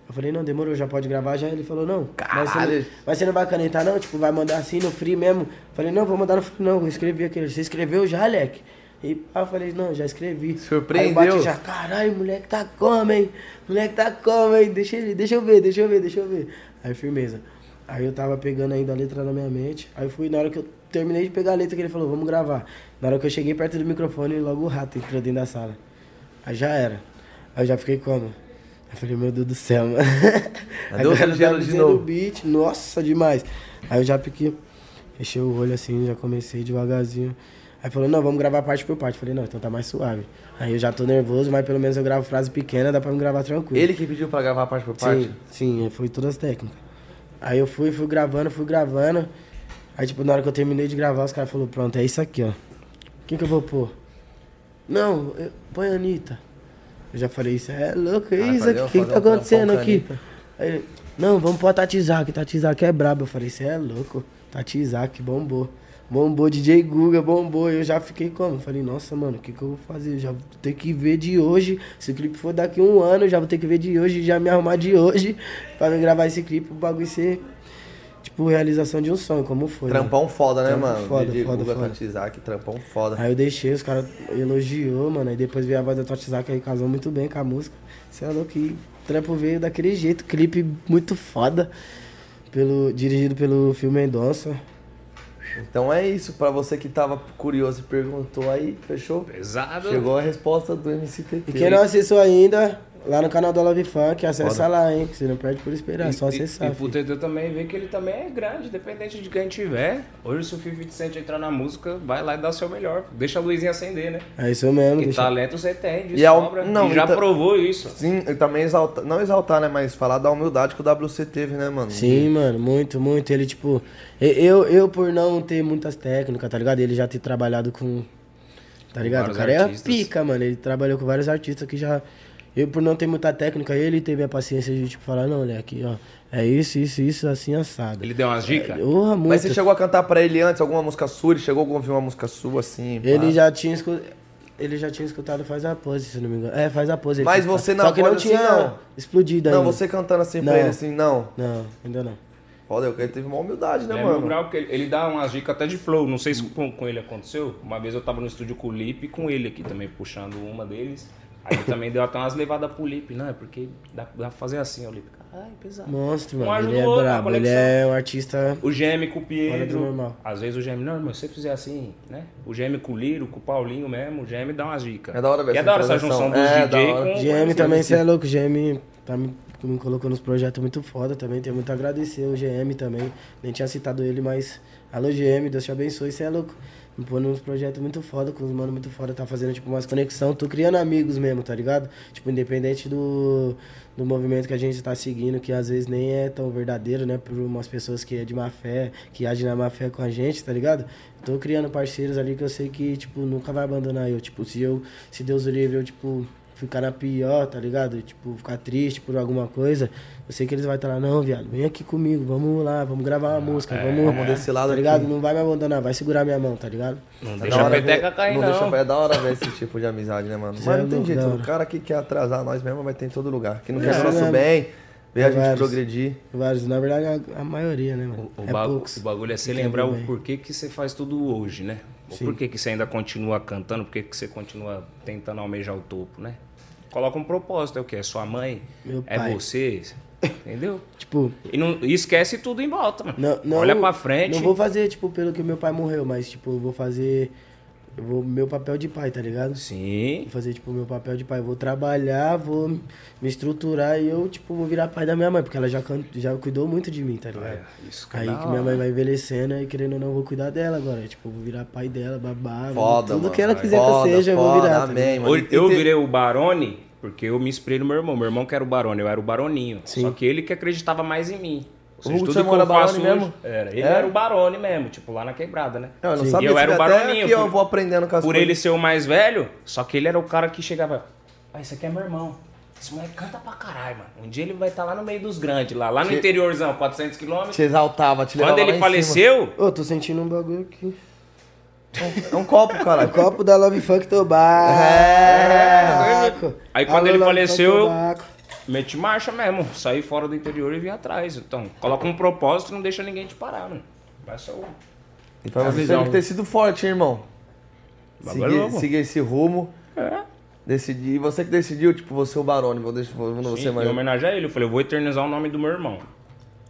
Eu falei, não, demorou, já pode gravar já. Ele falou, não. Mas você, não mas você não vai canetar não? Tipo, vai mandar assim no free mesmo? Eu falei, não, vou mandar no free não. Eu escrevi aquele. Você escreveu já, Leque? E pá, eu falei, não, já escrevi. Surpreendeu. Aí o Bate já, caralho, moleque tá como, hein? Moleque tá como, hein? Deixa, ele, deixa eu ver, deixa eu ver, deixa eu ver. Aí, firmeza. Aí eu tava pegando ainda a letra na minha mente. Aí eu fui, na hora que eu terminei de pegar a letra, que ele falou, vamos gravar. Na hora que eu cheguei perto do microfone, logo o rato entrou dentro da sala. Aí já era. Aí eu já fiquei como? Eu falei, meu Deus do céu, mano. Aí (laughs) deu Agora gelo tá de novo. o beat, nossa, demais. Aí eu já piquei, fechei o olho assim, já comecei devagarzinho. Aí falou, não, vamos gravar parte por parte. Falei, não, então tá mais suave. Aí eu já tô nervoso, mas pelo menos eu gravo frase pequena, dá pra me gravar tranquilo. Ele que pediu pra gravar parte por parte? Sim, sim, foi todas as técnicas. Aí eu fui, fui gravando, fui gravando. Aí, tipo, na hora que eu terminei de gravar, os caras falaram, pronto, é isso aqui, ó. Quem que eu vou pôr? Não, eu, põe a Anitta. Eu já falei, isso é louco, é Ah, isso aqui, o que fazer tá acontecendo aqui? Aí ele, não, vamos pro Tatizak, Tatizak é brabo. Eu falei, isso é louco, Tatizak, bombou. Bombou, DJ Guga, bombou. Eu já fiquei como? Falei, nossa, mano, o que que eu vou fazer? Eu já vou ter que ver de hoje. Se o clipe for daqui um ano, eu já vou ter que ver de hoje, já me arrumar de hoje pra me gravar esse clipe, o bagulho ser, tipo, realização de um sonho, como foi. né? Trampão foda, né, Trampo mano? foda, DJ foda, Guga, foda. Tatizak, trampão foda. Aí eu deixei, os caras elogiou, mano. Aí depois veio a voz da Totizak aí casou muito bem com a música. Você é louco, e o trampo veio daquele jeito, clipe muito foda. Pelo, dirigido pelo Phil Mendonça. Então é isso, pra você que tava curioso e perguntou aí, fechou? Pesado. Chegou a resposta do MCTT. E quem não acessou ainda, lá no canal da Love Funk, acessa Foda. lá, hein? Que você não perde por esperar, é só acessar. E, e pro. TT também ver que ele também é grande, independente de quem tiver. Hoje, se o 50 Cent entrar na música, vai lá e dá o seu melhor. Deixa a luzinha acender, né? É isso mesmo, Porque deixa. talento você tem, de E é sobra. não, e já e ta- provou isso. Sim, e também exaltar, não exaltar, né, mas falar da humildade que o WC teve, né, mano? Sim, mano, muito, muito. Ele, tipo, e- eu, eu por não ter muitas técnicas, tá ligado? Ele já ter trabalhado com. Tá ligado? O cara é artistas. pica, mano. Ele trabalhou com vários artistas que já. Eu, por não ter muita técnica, ele teve a paciência de, tipo, falar: não, olha, aqui, ó. É isso, isso, isso, assim, assado. Ele deu umas dicas? Porra, muito. Mas você chegou a cantar pra ele antes alguma música sua? Ele chegou a ouvir uma música sua, assim? pá? Ele já tinha escutado. Ele já tinha escutado Faz a Pose, se não me engano. É, Faz a Pose. Mas você na Só que não assim, tinha não. explodido Não, ainda. você cantando assim pra Não. ele, assim, não. Não, ainda não. Foda, ele teve uma humildade, né, é mano? grau, porque ele, ele dá umas dicas até de flow. Não sei se com, com ele aconteceu. Uma vez eu tava no estúdio com o Lipe e com ele aqui também, puxando uma deles. Aí também deu até umas levadas pro Lipe. Não, é porque dá, dá pra fazer assim, ó, Lipe. Ai, pesado. Monstro, Um mano. Ele é brabo. Ele é um artista. O Geme com o Pietro. normal. Às vezes o Geme, não, irmão, se você fizer assim, né? O Geme com o Liro, com o Paulinho mesmo, o Geme dá umas dicas. É da hora ver E é essa da hora essa junção dos É, DJ com. GM com também, você é louco. GM tá me, me colocou nos projetos muito foda também. Tenho muito a agradecer o GM também. Nem tinha citado ele, mas. Alô, GM, Deus te abençoe, você é louco. Me pôr nos projetos muito foda, com os mano muito foda, tá fazendo, tipo, umas conexão. Tô criando amigos mesmo, tá ligado? Tipo, independente do, do movimento que a gente tá seguindo, que às vezes nem é tão verdadeiro, né? Por umas pessoas que é de má fé, que agem na má fé com a gente, tá ligado? Tô criando parceiros ali que eu sei que, tipo, nunca vai abandonar eu. Tipo, se eu, se Deus o livre, eu, tipo, ficar na pior, tá ligado? Tipo, ficar triste por alguma coisa, eu sei que eles vão estar lá, não, viado, vem aqui comigo, vamos lá, vamos gravar uma música, vamos, vamos desse lado tá ligado? aqui. Não vai me abandonar, vai segurar minha mão, tá ligado? Não É deixa a peteca cair, não. deixa- é da hora ver esse tipo de amizade, né, mano? Mas é não tem jeito, o cara que quer atrasar nós mesmo vai ter em todo lugar. Que não É, quer o nosso né? bem, ver a É gente vários. progredir. Vários, na verdade, a, a maioria, né, mano? O, o é bagu- poucos. o bagulho é você lembrar o porquê que você faz tudo hoje, né? O porquê que você ainda continua cantando, porquê que você continua tentando almejar o topo, né? Coloca um propósito, é o quê? É sua mãe? Meu é pai. você? Entendeu? (laughs) Tipo, E, não, e esquece tudo em volta, mano. não, não, Olha pra frente. Não vou fazer, tipo, pelo que meu pai morreu, mas, tipo, eu vou fazer eu vou meu papel de pai, tá ligado? Sim. Vou fazer, tipo, o meu papel de pai. Vou trabalhar, vou me estruturar e eu, tipo, vou virar pai da minha mãe, porque ela já, can- já cuidou muito de mim, tá ligado? É, isso que é Aí que minha mãe vai envelhecendo e querendo ou não, eu vou cuidar dela agora. Tipo, eu vou virar pai dela, babá. Foda, tudo mano. que ela quiser que Foda, eu seja, eu vou foda, virar. tá amém, ligado? mano. Eu, virei o Barone porque eu me inspirei no meu irmão. Meu irmão que era o Barone, eu era o Baroninho. Sim. Só que ele que acreditava mais em mim. Ou seja, Hugo tudo chamou que eu faço hoje, mesmo? Era. Ele É? era o Barone mesmo, tipo, lá na quebrada, né? Eu não Sim. sabia E eu era o Baroninho, por- eu vou aprendendo com as Por coisas. ele ser o mais velho, só que ele era o cara que chegava. Ah, esse aqui é meu irmão. Esse moleque canta pra caralho, mano. Um dia ele vai estar lá no meio dos grandes, lá, lá no Te- interiorzão, 400 quilômetros. Te exaltava, te Quando ele faleceu, Ô, tô sentindo um bagulho aqui. É um copo, O caralho. copo da Love Funk Tobaco. É. Aí quando Alô, ele faleceu, eu- Meti marcha mesmo. Saí fora do interior e vim atrás. Então, coloca um propósito e não deixa ninguém te parar, mano. Vai ser o. E pra você visão. tem que ter sido forte, hein, irmão. Seguir, seguir esse rumo. É. Decidir. E você que decidiu, tipo, você é o Barone, vou deixar vou- você Sim, mais. em homenagem a ele, eu falei, eu vou eternizar o nome do meu irmão.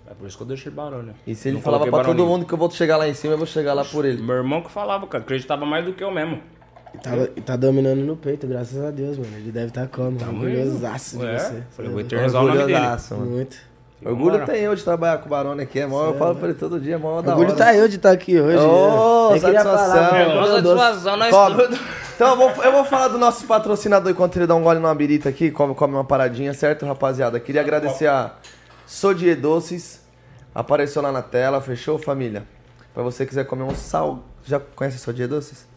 É por isso que eu deixei Barone. E se ele Não falava pra todo mundo que eu vou chegar lá em cima, eu vou chegar lá por ele. Meu irmão que falava, cara, acreditava mais do que eu mesmo. Tava, tá dominando no peito, graças a Deus, mano. Ele deve estar como? Orgulhosaço de é, você. Falei, vou eternizar o nome dele. Orgulhosaço, mano. Muito. Orgulho tem eu de trabalhar com o Barone aqui, é mó, eu falo pra ele todo dia, é mó da Orgulho hora. tá eu de estar aqui hoje. Ô, né? Eu queria satisfação. falar, É, mano, satisfação, nós tudo. Então eu vou, eu vou falar do nosso patrocinador enquanto ele dá um gole numa birita aqui, come, come uma paradinha, certo, rapaziada? Queria agradecer a Sodier Doces, apareceu lá na tela, fechou, família? Pra você quiser comer um sal... Já conhece a Sodier Doces?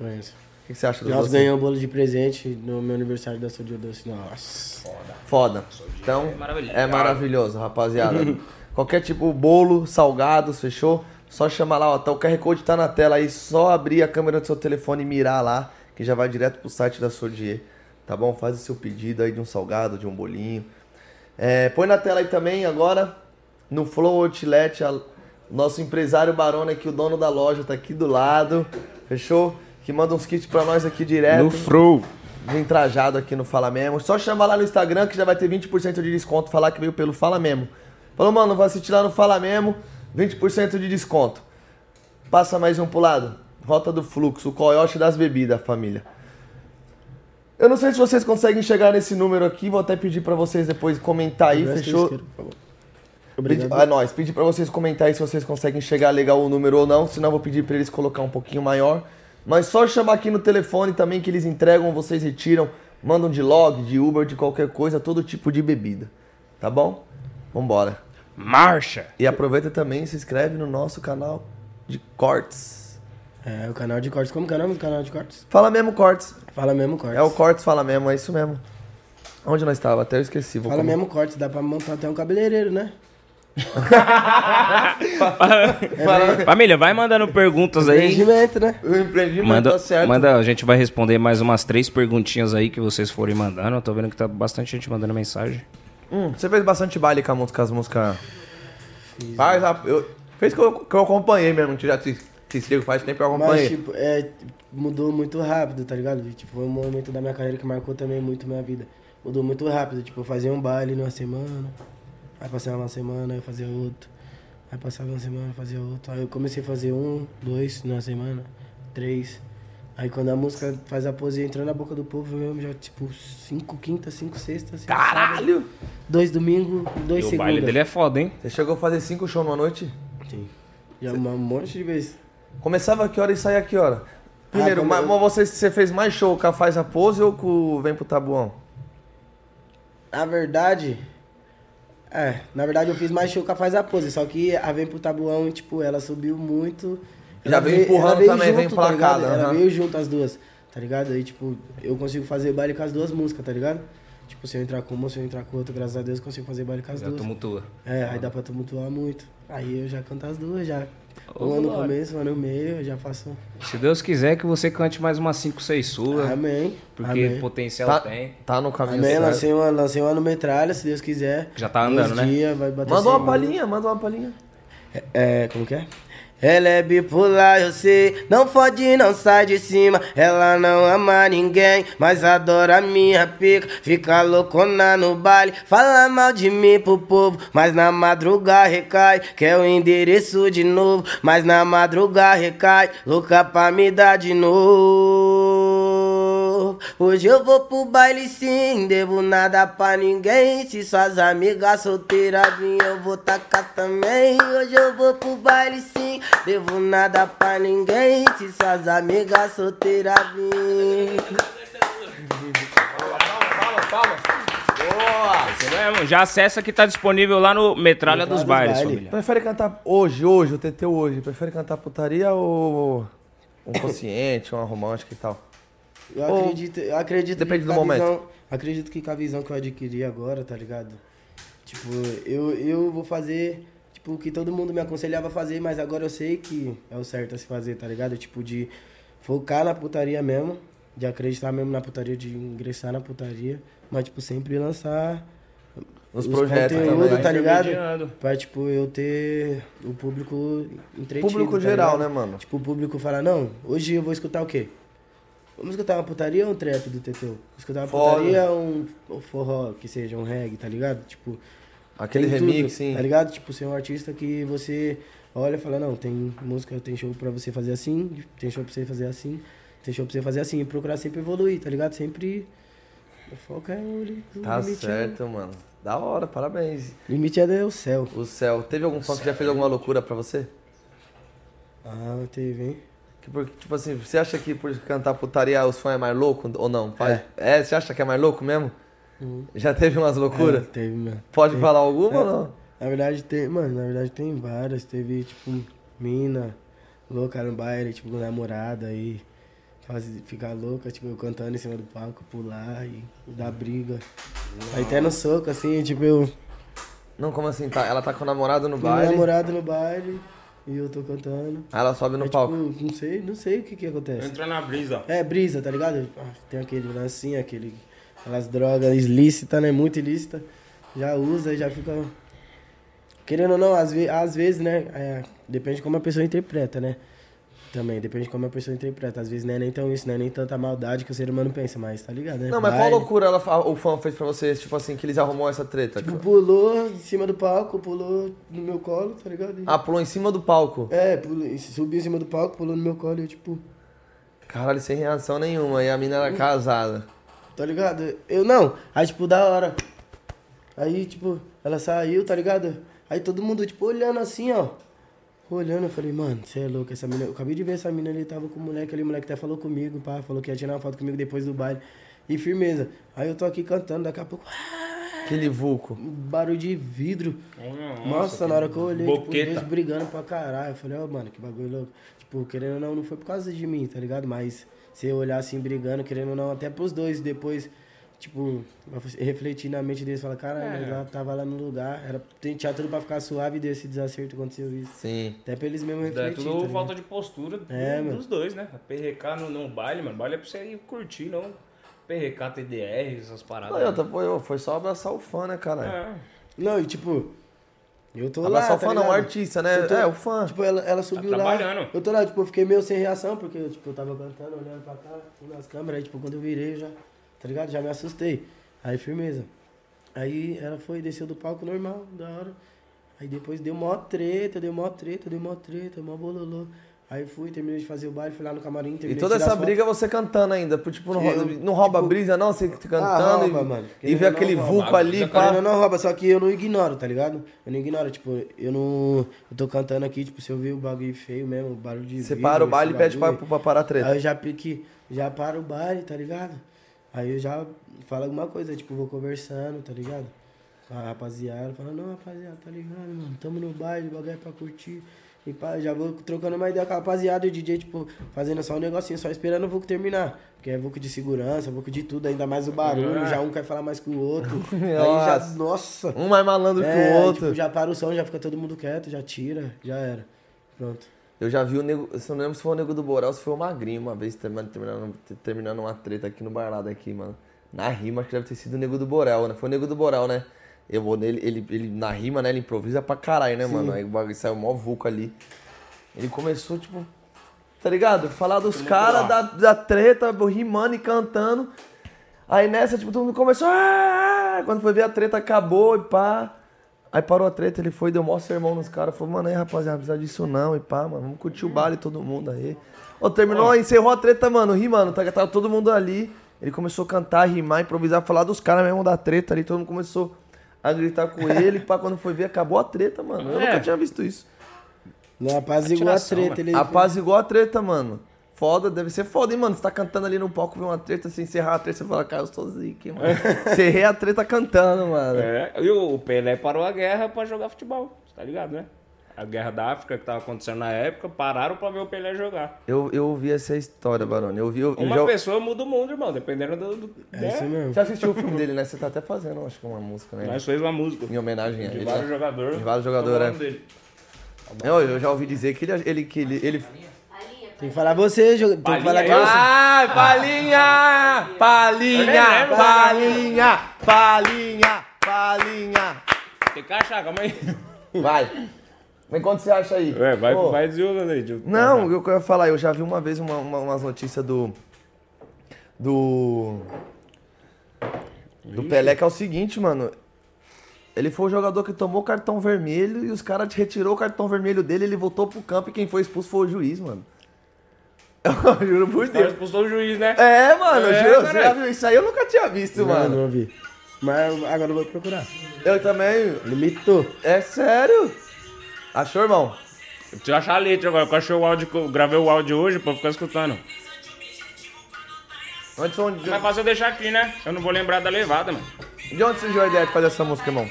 Conheço. que você acha do Nós doce? ganhamos um bolo de presente no meu aniversário da Sodio Doce. Nossa. Foda. Então, É maravilhoso. é maravilhoso, rapaziada. (laughs) Qualquer tipo, bolo, salgados, fechou? Só chama lá, ó. Tá, o QR Code tá na tela aí. Só abrir a câmera do seu telefone e mirar lá, que já vai direto pro site da Sordier. Tá bom? Faz o seu pedido aí de um salgado, de um bolinho. É, põe na tela aí também agora, no Flow Outlet, a- nosso empresário Barone aqui, o dono da loja, tá aqui do lado. Fechou? Que manda uns kits pra nós aqui direto. No Fro. Vem trajado aqui no Fala Mesmo. Só chama lá no Instagram que já vai ter 20% de desconto. Falar que veio pelo Fala Mesmo. Falou, mano, vai assistir lá no Fala Mesmo, 20% de desconto. Passa mais um pro lado. Rota do Fluxo, o coiote das bebidas, família. Eu não sei se vocês conseguem chegar nesse número aqui. Vou até pedir pra vocês depois comentar aí, fechou? isqueiro, por favor. Pedi, Obrigado. é nóis. Pedir pra vocês comentarem se vocês conseguem chegar legal o número ou não. Senão eu vou pedir pra eles colocar um pouquinho maior. Mas só chamar aqui no telefone também que eles entregam, vocês retiram. Mandam de log, de Uber, de qualquer coisa, todo tipo de bebida. Tá bom? Vambora. Marcha. E aproveita também e se inscreve no nosso canal de cortes. É, o canal de cortes. Como que é o nome do canal de cortes? Fala mesmo cortes. Fala mesmo cortes. É o cortes, fala mesmo, é isso mesmo. Onde nós estava? Até eu esqueci. Vou Fala com- mesmo cortes. Dá pra montar até um cabeleireiro, né? (laughs) Família, vai mandando perguntas aí. Empreendimento, né? O empreendimento Manda, tá certo. manda, a gente vai responder mais umas três perguntinhas aí que vocês forem mandando. Eu tô vendo que tá bastante gente mandando mensagem. Hum, você fez bastante baile com, a música, com as músicas. Faz, eu, fez que eu, que eu acompanhei mesmo. Já te, te sigo faz tempo que eu Mas, acompanhei. tipo, é, mudou muito rápido, tá ligado? Tipo, foi um momento da minha carreira que marcou também muito minha vida. Mudou muito rápido. Tipo, eu fazia um baile numa semana, aí passava uma semana, eu fazia outro. Aí passava uma semana, eu fazia outro. Aí eu comecei a fazer um, dois numa semana, três. Aí quando a música faz a pose e entrou na boca do povo, eu mesmo já, tipo, cinco quinta, cinco sexta, cinco sábado, Caralho! dois domingo, dois E o baile dele é foda, hein? Você chegou a fazer cinco shows numa noite? Sim. Já um monte de vezes. Começava a que hora e saía a que hora? Primeiro, Ah, mas você, você fez mais show com a Faz a Pose ou com o Vem pro Tabuão? Na verdade, é, na verdade eu fiz mais show com a Faz a Pose, só que a Vem pro Tabuão, tipo, ela subiu muito. Já Ela veio empurrando ela também, veio tá emplacada, ligado? Ela aham. veio junto as duas, tá ligado? Aí, tipo, eu consigo fazer baile com as duas músicas, tá ligado? Tipo, se eu entrar com uma, se eu entrar com outra, graças a Deus, eu consigo fazer baile com as Já duas. tumultua. É, aí dá pra tumultuar muito. Aí eu já canto as duas, já. Ô, Uma no glória. começo, uma no meio, eu já faço. Se Deus quiser que você cante mais umas 5, 6 suas. Amém. Porque Amém. potencial Tá, tem. tá no caminho Amém, certo. lancei uma, lancei uma no metralha, se Deus quiser. Já tá andando, Dois né? dias, vai bater Manda 100 uma palhinha, manda uma palhinha. É, como que é? Ela é bipolar, eu sei, não fode, não sai de cima. Ela não ama ninguém, mas adora a minha pica. Fica loucona no baile, fala mal de mim pro povo. Mas na madruga recai, quer o endereço de novo. Mas na madruga recai, louca pra me dar de novo. Hoje eu vou pro baile sim, devo nada pra ninguém. Se suas amigas solteiras vir, eu vou tacar também. Hoje eu vou pro baile sim, devo nada pra ninguém. Se suas amigas solteiras vir. Isso mesmo. Já acessa que tá disponível lá no Metralha Metralha dos dos Bailes, Baile. família. Prefere cantar hoje, hoje, o TT hoje? Prefere cantar putaria ou um consciente, uma romântica e tal? Eu Ou- acredito, eu acredito Depende que do com a momento. Visão, acredito que com a visão que eu adquiri agora, tá ligado? Tipo, eu, eu vou fazer, tipo, o que todo mundo me aconselhava a fazer, mas agora eu sei que é o certo a se fazer, tá ligado? Tipo, de focar na putaria mesmo, de acreditar mesmo na putaria, de ingressar na putaria, mas, tipo, sempre lançar Nos os projetos conteúdos, também. tá ligado? Pra, tipo, eu ter o público entretido, Público tá geral, ligado? né, mano? Tipo, o público fala, não, hoje eu vou escutar o quê? Vamos escutar uma putaria ou um trap do TT? Vou escutar uma putaria ou um, um forró, que seja um reggae, tá ligado? Tipo, Aquele remix, tudo, sim. Tá ligado? Tipo, ser um artista que você olha e fala, não, tem música, tem show pra você fazer assim, tem show pra você fazer assim, tem show pra você fazer assim. E procurar sempre evoluir, tá ligado? Sempre... O foco é o, o Tá certo, mano. Da hora, parabéns. É, o limite é o céu. O céu, teve algum fã que já fez alguma loucura pra você? Ah, teve, hein? Que por- tipo assim, você acha que por cantar putaria os fãs é mais louco ou não? Pai? É. você acha que é mais louco mesmo? Já teve umas loucuras? É, teve, mano. Pode Teve. falar alguma É. ou não? Na verdade tem, mano, na verdade tem várias. Teve, tipo, mina, louca no baile, tipo, com namorada aí. fazer, ficar louca, tipo, eu cantando em cima do palco, pular e dar briga. Aí até no soco, assim, tipo, eu. Não, como assim? Tá, ela tá com o namorado no baile. namorado no baile e eu tô cantando. Aí ela sobe no Aí, palco. Tipo, não sei, não sei o que que acontece. Entra na brisa. É, brisa, tá ligado? Ah, Tem aquele lancinho, aquele, aquelas drogas ilícitas, né? Muito ilícita. Já usa e já fica. Querendo ou não, às, ve às vezes, né? é, depende de como a pessoa interpreta, né? Também, depende de como a pessoa interpreta. Às vezes não é nem tão isso, não é nem tanta maldade que o ser humano pensa, mas tá ligado, né? Não, mas qual Baile. loucura ela, o fã fez pra vocês, tipo assim, que eles arrumou essa treta? Tipo, pulou em cima do palco, pulou no meu colo, tá ligado? E- Ah, pulou em cima do palco. É, pulou, subiu em cima do palco, pulou no meu colo e eu, tipo, Caralho, sem reação nenhuma. E a mina era casada. tá ligado? Eu não. Aí, tipo, da hora. Aí, tipo, ela saiu, tá ligado? Aí todo mundo, tipo, olhando assim, ó. Olhando, eu falei, mano, você é louco, essa mina. Eu acabei de ver essa mina ali, tava com o moleque ali, o moleque até falou comigo, pá, falou que ia tirar uma foto comigo depois do baile. E firmeza. Aí eu tô aqui cantando, daqui a pouco. Aquele vulco. Barulho de vidro. Nossa, na hora que eu olhei, tipo, os boqueta. dois brigando pra caralho. Eu falei, ó, mano, que bagulho louco. Tipo, querendo ou não, não foi por causa de mim, tá ligado? Mas se eu olhar assim, brigando, querendo ou não, até pros dois, depois, tipo, refletir na mente deles, falar, caralho, É. nós lá, tava lá no lugar, era, tinha tudo pra ficar suave e desse desacerto aconteceu isso. Sim. Até pra eles mesmos É refletir, tudo tá falta de postura do- É, mano. dos dois, né? Perrecar no, no baile, mano. Baile é pra você ir curtir, não perrecar TDR, essas paradas. Não, e outra, foi, foi só abraçar o fã, né, caralho? É. Não, e tipo, eu tô lá, Abraçar o tá fã não, o artista, né? Tô- É, o fã. Tipo, ela, ela subiu lá. Tá trabalhando. Eu tô lá, tipo, eu fiquei meio sem reação, porque eu, tipo, eu tava cantando, olhando pra cá, nas câmeras, aí, tipo, quando eu virei, já, tá ligado? Já me assustei. Aí, firmeza. Aí ela foi, desceu do palco normal, da hora. Aí depois deu mó treta, deu mó treta, deu mó treta, mó bololô. Aí fui, terminei de fazer o baile, fui lá no camarim, E toda essa foto. briga você cantando ainda. por, Tipo, não, Eu, não rouba tipo, brisa, não? Você cantando Ah, rouba, e, mano. e vê aquele não, vulco rouba. ali, pá. Ou não rouba, só que eu não ignoro, tá ligado? Eu não ignoro, tipo, eu não. Eu tô cantando aqui, tipo, se eu ver o bagulho feio mesmo, barulho de. Você vidro, para o baile e pede pra, pra parar a treta. Aí eu já pique, já paro o baile, tá ligado? Aí eu já falo alguma coisa, tipo, vou conversando, tá ligado? Com a rapaziada, fala, não, rapaziada, tá ligado, mano? Tamo no baile, o bagulho é pra curtir. E pá, já vou trocando uma ideia com a rapaziada e o DJ, tipo, fazendo só um negocinho, só esperando o Vuco terminar. Porque é Vuco de segurança, Vuco de tudo, ainda mais o barulho, É. já um quer falar mais que o outro. (laughs) Aí já, Nossa. Um mais malandro que É, o aí, outro. tipo, já para o som, já fica todo mundo quieto, já tira, já era. Pronto. Eu já vi o nego. Eu não lembro se foi o nego do Borel, se foi o Magrinho uma vez terminando, terminando, uma treta aqui no Barlado aqui, mano. Na rima, acho que deve ter sido o nego do Borel, né? Foi o nego do Borel, né? Eu vou nele, ele, ele, na rima, né? Ele improvisa pra caralho, né, mano? Aí o bagulho saiu mó vulco ali. Ele começou, tipo, tá ligado? Falar dos caras, da, da treta, rimando e cantando. Aí nessa, tipo, todo mundo começou. "Ah!" Quando foi ver a treta, acabou e pá. Aí parou a treta, ele foi, deu maior sermão nos caras. Falou, mano, aí rapaziada, não precisa disso não. E pá, mano, vamos curtir o baile todo mundo aí. Ô, terminou, encerrou a treta, mano. Ri, mano, tá, tava todo mundo ali. Ele começou a cantar, rimar, improvisar, falar dos caras mesmo da treta ali. Todo mundo começou a gritar com (laughs) ele. pá, quando foi ver, acabou a treta, mano. Eu É. nunca tinha visto isso. Não, apaziguou a Atiração, treta. Ele, Apaziguou a treta, mano. Foda, deve ser foda, hein, mano? Você tá cantando ali no palco, vê uma treta, se encerrar a treta, você fala, cara, eu sou zica, hein, mano. (laughs) Encerrei a treta cantando, mano. É, e o Pelé parou a guerra pra jogar futebol, tá ligado, né? A guerra da África que tava acontecendo na época, pararam pra ver o Pelé jogar. Eu, eu ouvi essa história, Barone. Eu vi. Eu, Uma já... pessoa muda o mundo, irmão, dependendo do. do É né? isso mesmo. Você assistiu o filme dele, né? Você tá até fazendo, acho que uma música, né? Nós fez uma música Em homenagem a de ele. vários né? jogadores. De vários é jogadores, é. dele? Eu, eu já ouvi dizer que ele. ele, que ele, ele... Tem que falar você, jogo- tem que Palhinha falar você. Ai, palinha! Palinha! lembro. Palinha! Palinha! Palinha! Tem que achar, calma aí. Vai. Vem quanto você acha aí? É, vai, vai desenrolando aí. eu- Não, eu quero falar, eu já vi uma vez uma, uma- umas notícias do. Do. Do Pelé, que é o seguinte, mano. Ele foi o jogador que tomou cartão vermelho e os caras retirou o cartão vermelho dele, ele voltou pro campo e quem foi expulso foi o juiz, mano. Eu (laughs) juro por O cara Deus. expulsou o juiz, né? É, mano, eu É, juro, viu isso aí? Eu nunca tinha visto, Não, mano. não ouvi. Mas agora eu vou procurar. Eu também. Limitou. É sério? Achou, irmão? Deixa eu achar a letra agora, eu achei o áudio, eu gravei o áudio hoje pra ficar escutando. Onde, onde, de, Mas fácil eu deixar aqui, né? Eu não vou lembrar da levada, mano. de onde surgiu a ideia de fazer essa música, irmão?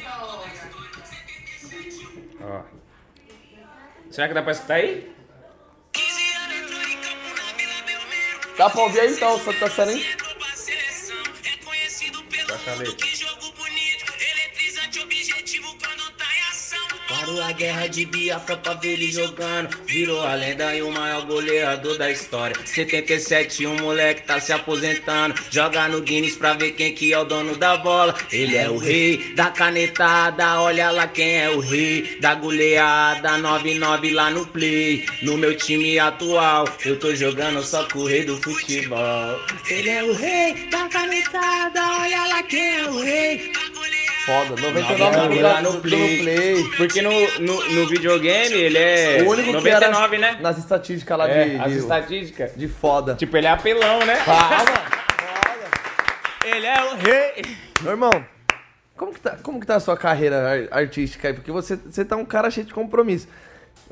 Ó. Será que dá pra escutar aí? Dá pra ouvir aí então, tá sendo aí? Baixa a letra. Parou a guerra de Biafra pra ver ele jogando. Virou a lenda e o maior goleador da história. 77, um moleque tá se aposentando. Joga no Guinness pra ver quem que é o dono da bola. Ele é o rei da canetada. Olha lá quem é o rei da goleada. 9-9 lá no play. No meu time atual, eu tô jogando só com o rei do futebol. Ele é o rei da canetada. Olha lá quem é o rei. Foda, 99 Nove lá lá no no play. play. Porque no, no, no videogame ele é O único 99, que era né? nas estatísticas lá É, de, as estatísticas. de foda. Tipo, ele é apelão, né? Calma. (laughs) Ele é o rei. Meu irmão, como que tá, como que tá a sua carreira ar- artística aí? Porque você, você tá um cara cheio de compromisso.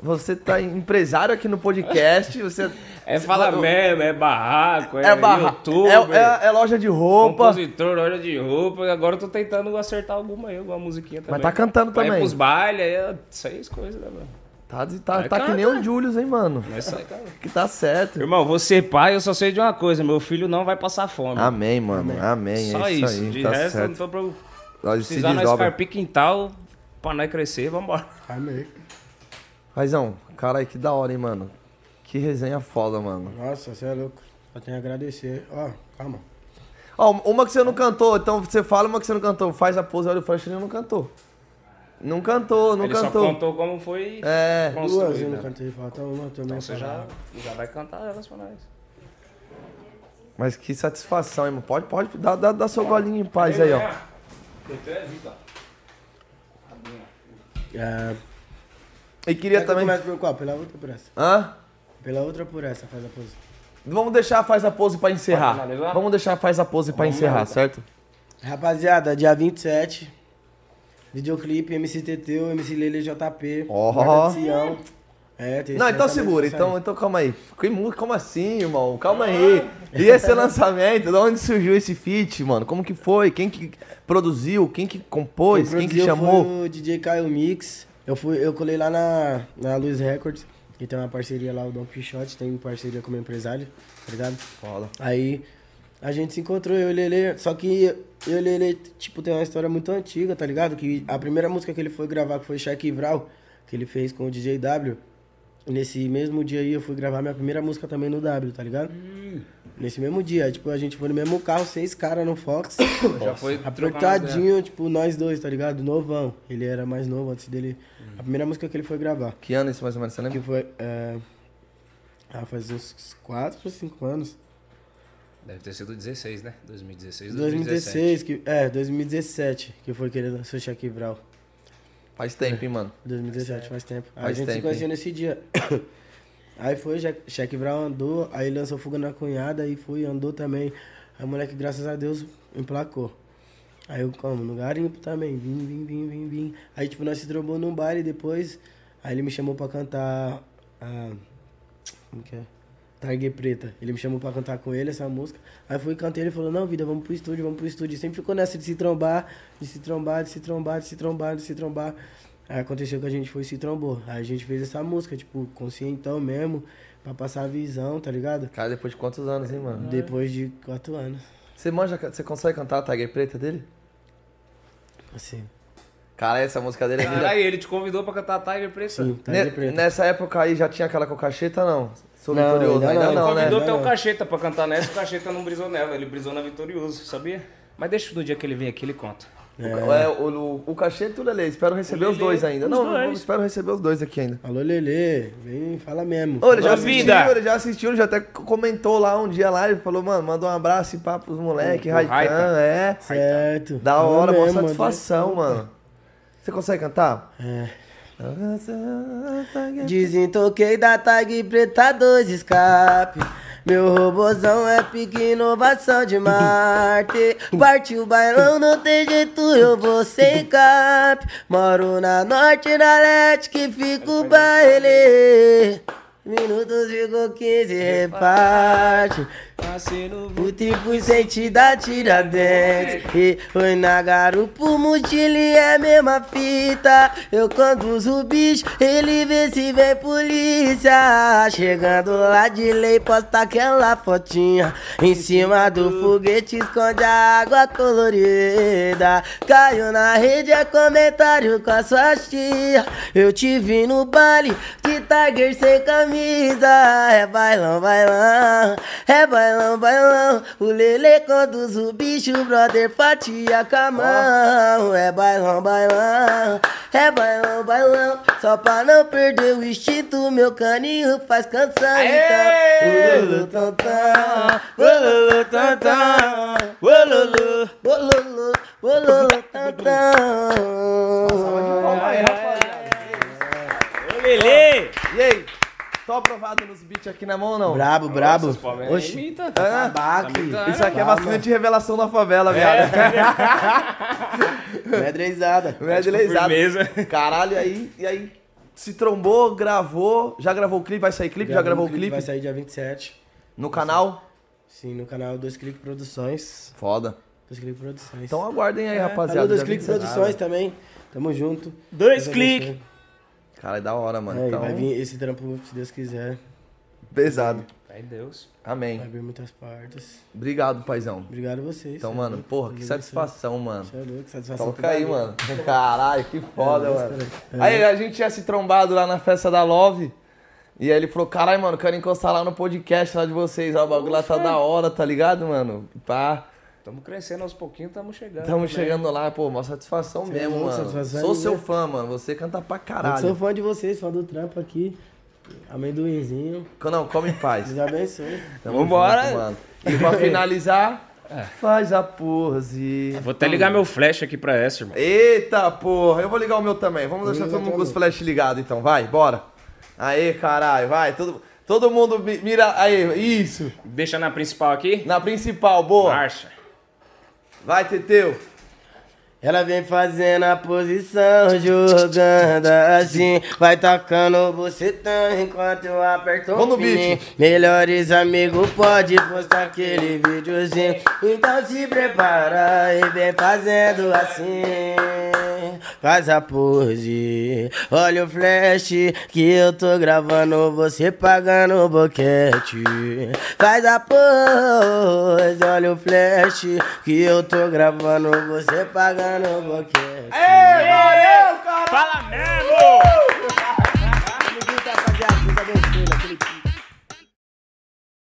Você tá empresário aqui no podcast, você... É fala mesmo, é barraco, é, É, barra, youtuber, é, é, é loja de roupa. compositor, loja de roupa. Agora eu tô tentando acertar alguma aí, alguma musiquinha também. tá cantando Vai também. pros bailes, é seis coisas, né, mano? Tá, tá, Vai tá que nem o Julius, hein, mano? Mas sai, cara. Que tá certo. Irmão, você pai, eu só sei de uma coisa, meu filho não vai passar fome. Amém, mano. Amém. Só é isso. isso aí. De tá resto, eu não certo. tô pra precisar nós carpir quintal pra nós crescer, vambora. Amém. Raizão, cara, que da hora, hein, mano. Que resenha foda, mano. Nossa, você é louco. Só tenho a agradecer. Ó, calma. Ó, uma que você não cantou, então você fala uma que você não cantou. Faz a pose, olha o flash, ele não cantou. Não cantou, não Ele cantou. só contou como foi É. Duas construído. eu não cantei, falta uma também. Então você já, já vai cantar elas pra nós. Mas que satisfação, hein, mano. Pode, pode dar, dar, dar seu golinho em paz aí, ó. É, E queria que também. comece por qual? Pela outra ou por essa? Hã? Pela outra ou por essa, faz a pose. Vamos deixar faz a pose pra encerrar. Vamos deixar faz a pose pra Vamos encerrar, lá, certo? Rapaziada, dia 27, videoclipe MC Teteu, MC Lele JP, Ó. De Sião. É, tem Não, então segura. que Então, então calma aí. Que Como assim, irmão? Calma aí. E esse lançamento? De onde surgiu esse feat, mano? Como que foi? Quem que produziu? Quem que compôs? Quem, que produziu chamou? Foi o DJ Caio Mix. Eu, fui, eu colei lá na, na Luz Records, que tem uma parceria lá, o Don Quixote, tem parceria com o meu empresário, tá ligado? Foda. Aí a gente se encontrou, eu e Lele, só que eu e Lele, tipo, tem uma história muito antiga, tá ligado? Que a primeira música que ele foi gravar, que foi Shaq Vral, que ele fez com o DJ W, nesse mesmo dia aí eu fui gravar minha primeira música também no W, tá ligado? Nesse mesmo dia, tipo, a gente foi no mesmo carro, seis caras no Fox. (coughs) Já foi Apertadinho, tipo, nós dois, tá ligado? Novão. Ele era mais novo antes dele. A primeira música que ele foi gravar. Que ano isso mais ou menos, você Que lembra? foi. É... Ah, faz uns 4 ou 5 anos. Deve ter sido 16, né? 2016, 2016, que, é, 2017, que foi que ele lançou Shaq Vral. Faz tempo, hein, mano. 2017, faz tempo. Aí Faz a gente tempo, se conheceu hein? nesse dia. (coughs) aí foi, Shaq Vral andou, aí lançou Fuga na Cunhada, aí foi, andou também. Aí o moleque, graças a Deus, emplacou. Aí eu, como, no garimpo também, vim, vim, vim, vim, vim. Aí, tipo, nós se trombou num baile depois, aí ele me chamou pra cantar a... Como que é? Targue Preta. Ele me chamou pra cantar com ele essa música. Aí fui e cantei, ele falou, não, vida, vamos pro estúdio, vamos pro estúdio. E sempre ficou nessa de se trombar, de se trombar, de se trombar, de se trombar, de se trombar. Aí aconteceu que a gente foi e se trombou. Aí a gente fez essa música, tipo, conscientão mesmo, pra passar a visão, tá ligado? Cara, depois de quantos anos, hein, mano? Depois de quatro anos. Você manja, você consegue cantar a Tiger Preta dele? Assim. Cara, essa música dele é linda. Caralho, ele te convidou pra cantar Tiger Preta? Sim, Targue Preta. Nessa época aí já tinha aquela com cacheta, não? Sou Não, vitorioso. ainda Ainda não. não, né? Convidou Não, até o. Cacheta pra cantar nessa, o Cacheta não brisou nela, ele brisou na Vitorioso, sabia? Mas deixa no dia que ele vem aqui, ele conta. É, o, o, o cacheta e o Lele, espero receber O os Lelê, dois ainda. os Não, dois. não, espero receber os dois aqui ainda. Alô, Lelê, vem, fala mesmo. Ô, ele já assistiu, ele já assistiu, ele já até comentou lá um dia lá, ele falou, mano, manda um abraço e pá pros moleques, O Raitan, Raitan. é. Certo. Da hora, uma mesmo, satisfação, mano. Você consegue cantar? É. Desentoquei da tag preta dois escape. Meu robozão é pique inovação de Marte. Partiu bailão, não tem jeito, eu vou sem cap. Moro na norte, na leste, que fica o baile. minutos ficou 15, reparte. O triplo sente da Tiradentes E foi na garupa, mochile é a mesma fita. Eu conduzo o bicho, ele vê se vem polícia. Chegando lá de lei, posta aquela fotinha. Em cima do foguete, esconde a água colorida. Caiu na rede, é comentário com a sua tia. Eu te vi no baile, de Tiger sem camisa. É bailão, bailão, é bailão, bailão O Lele conduz o bicho, o brother fatia com a mão. É bailão, bailão, é bailão, bailão. Só pra não perder o instinto, meu caninho faz canção então. Ululu, tantã, ululu, tantã. Ululu, ululu, ululu, tantã. Ô, Lelê! E aí? Tô aprovado nos beats aqui na mão ou não? Brabo, brabo Oxi, imita. Ah, babaque Isso aqui é bastante revelação da favela, viado. (laughs) Medrezada Medleyzado. firmeza. Caralho, aí, e aí se trombou, gravou, já gravou o clipe, vai sair clipe, já gravou o clipe Vai sair dia 27 no canal. Sim, no canal Dois Clique Produções Foda. Dois Clique Produções Então aguardem aí, É, rapaziada. Dois Cliques 27. Produções também. Tamo junto. Dois cliques. Cara, é da hora, mano. É, então, vai vir esse trampo, se Deus quiser. pesado. Ai, Deus. Vai Amém. vir muitas partes. Obrigado, paizão. Obrigado a vocês. Então, é mano, louco. porra, que satisfação, mano. abençoe. Cê é louco, satisfação. Toca aí, mano. Caralho, que foda, É, mano. é. Aí a gente tinha se trombado lá na festa da Love. E aí ele falou, caralho, mano, quero encostar lá no podcast lá de vocês. Ó, o bagulho lá tá da hora, tá ligado, mano? Pá. Tamo crescendo aos pouquinhos, tamo chegando. Estamos também. chegando lá, pô, uma satisfação é mesmo, mano. satisfação Sou é seu fã, mano. Você canta pra Eu sou caralho. fã de vocês, fã do trampo aqui. Amendoinzinho. Não, come em paz. (laughs) Deus abençoe. Tamo Vambora. junto, mano. E pra finalizar, faz a pose. Vou até ligar meu flash aqui pra essa, irmão. Eita, porra. Eu vou ligar o meu também. Vamos deixar todo mundo com os flash ligados, então. Vai, bora. Aê, caralho, vai. Todo, todo mundo mi- mira. Aí, isso. Deixa na principal aqui. Na principal, boa. Marcha. Vai, Teteu. Ela vem fazendo a posição, jogando assim. Vai tacando você tão enquanto eu aperto o pininho. beat. Melhores amigos, pode postar aquele videozinho. Então se prepara e vem fazendo assim. Faz a pose, olha o flash que eu tô gravando, você pagando o boquete. Faz a pose, olha o flash que eu tô gravando, você pagando o boquete. Ei, valeu, cara. Fala mesmo!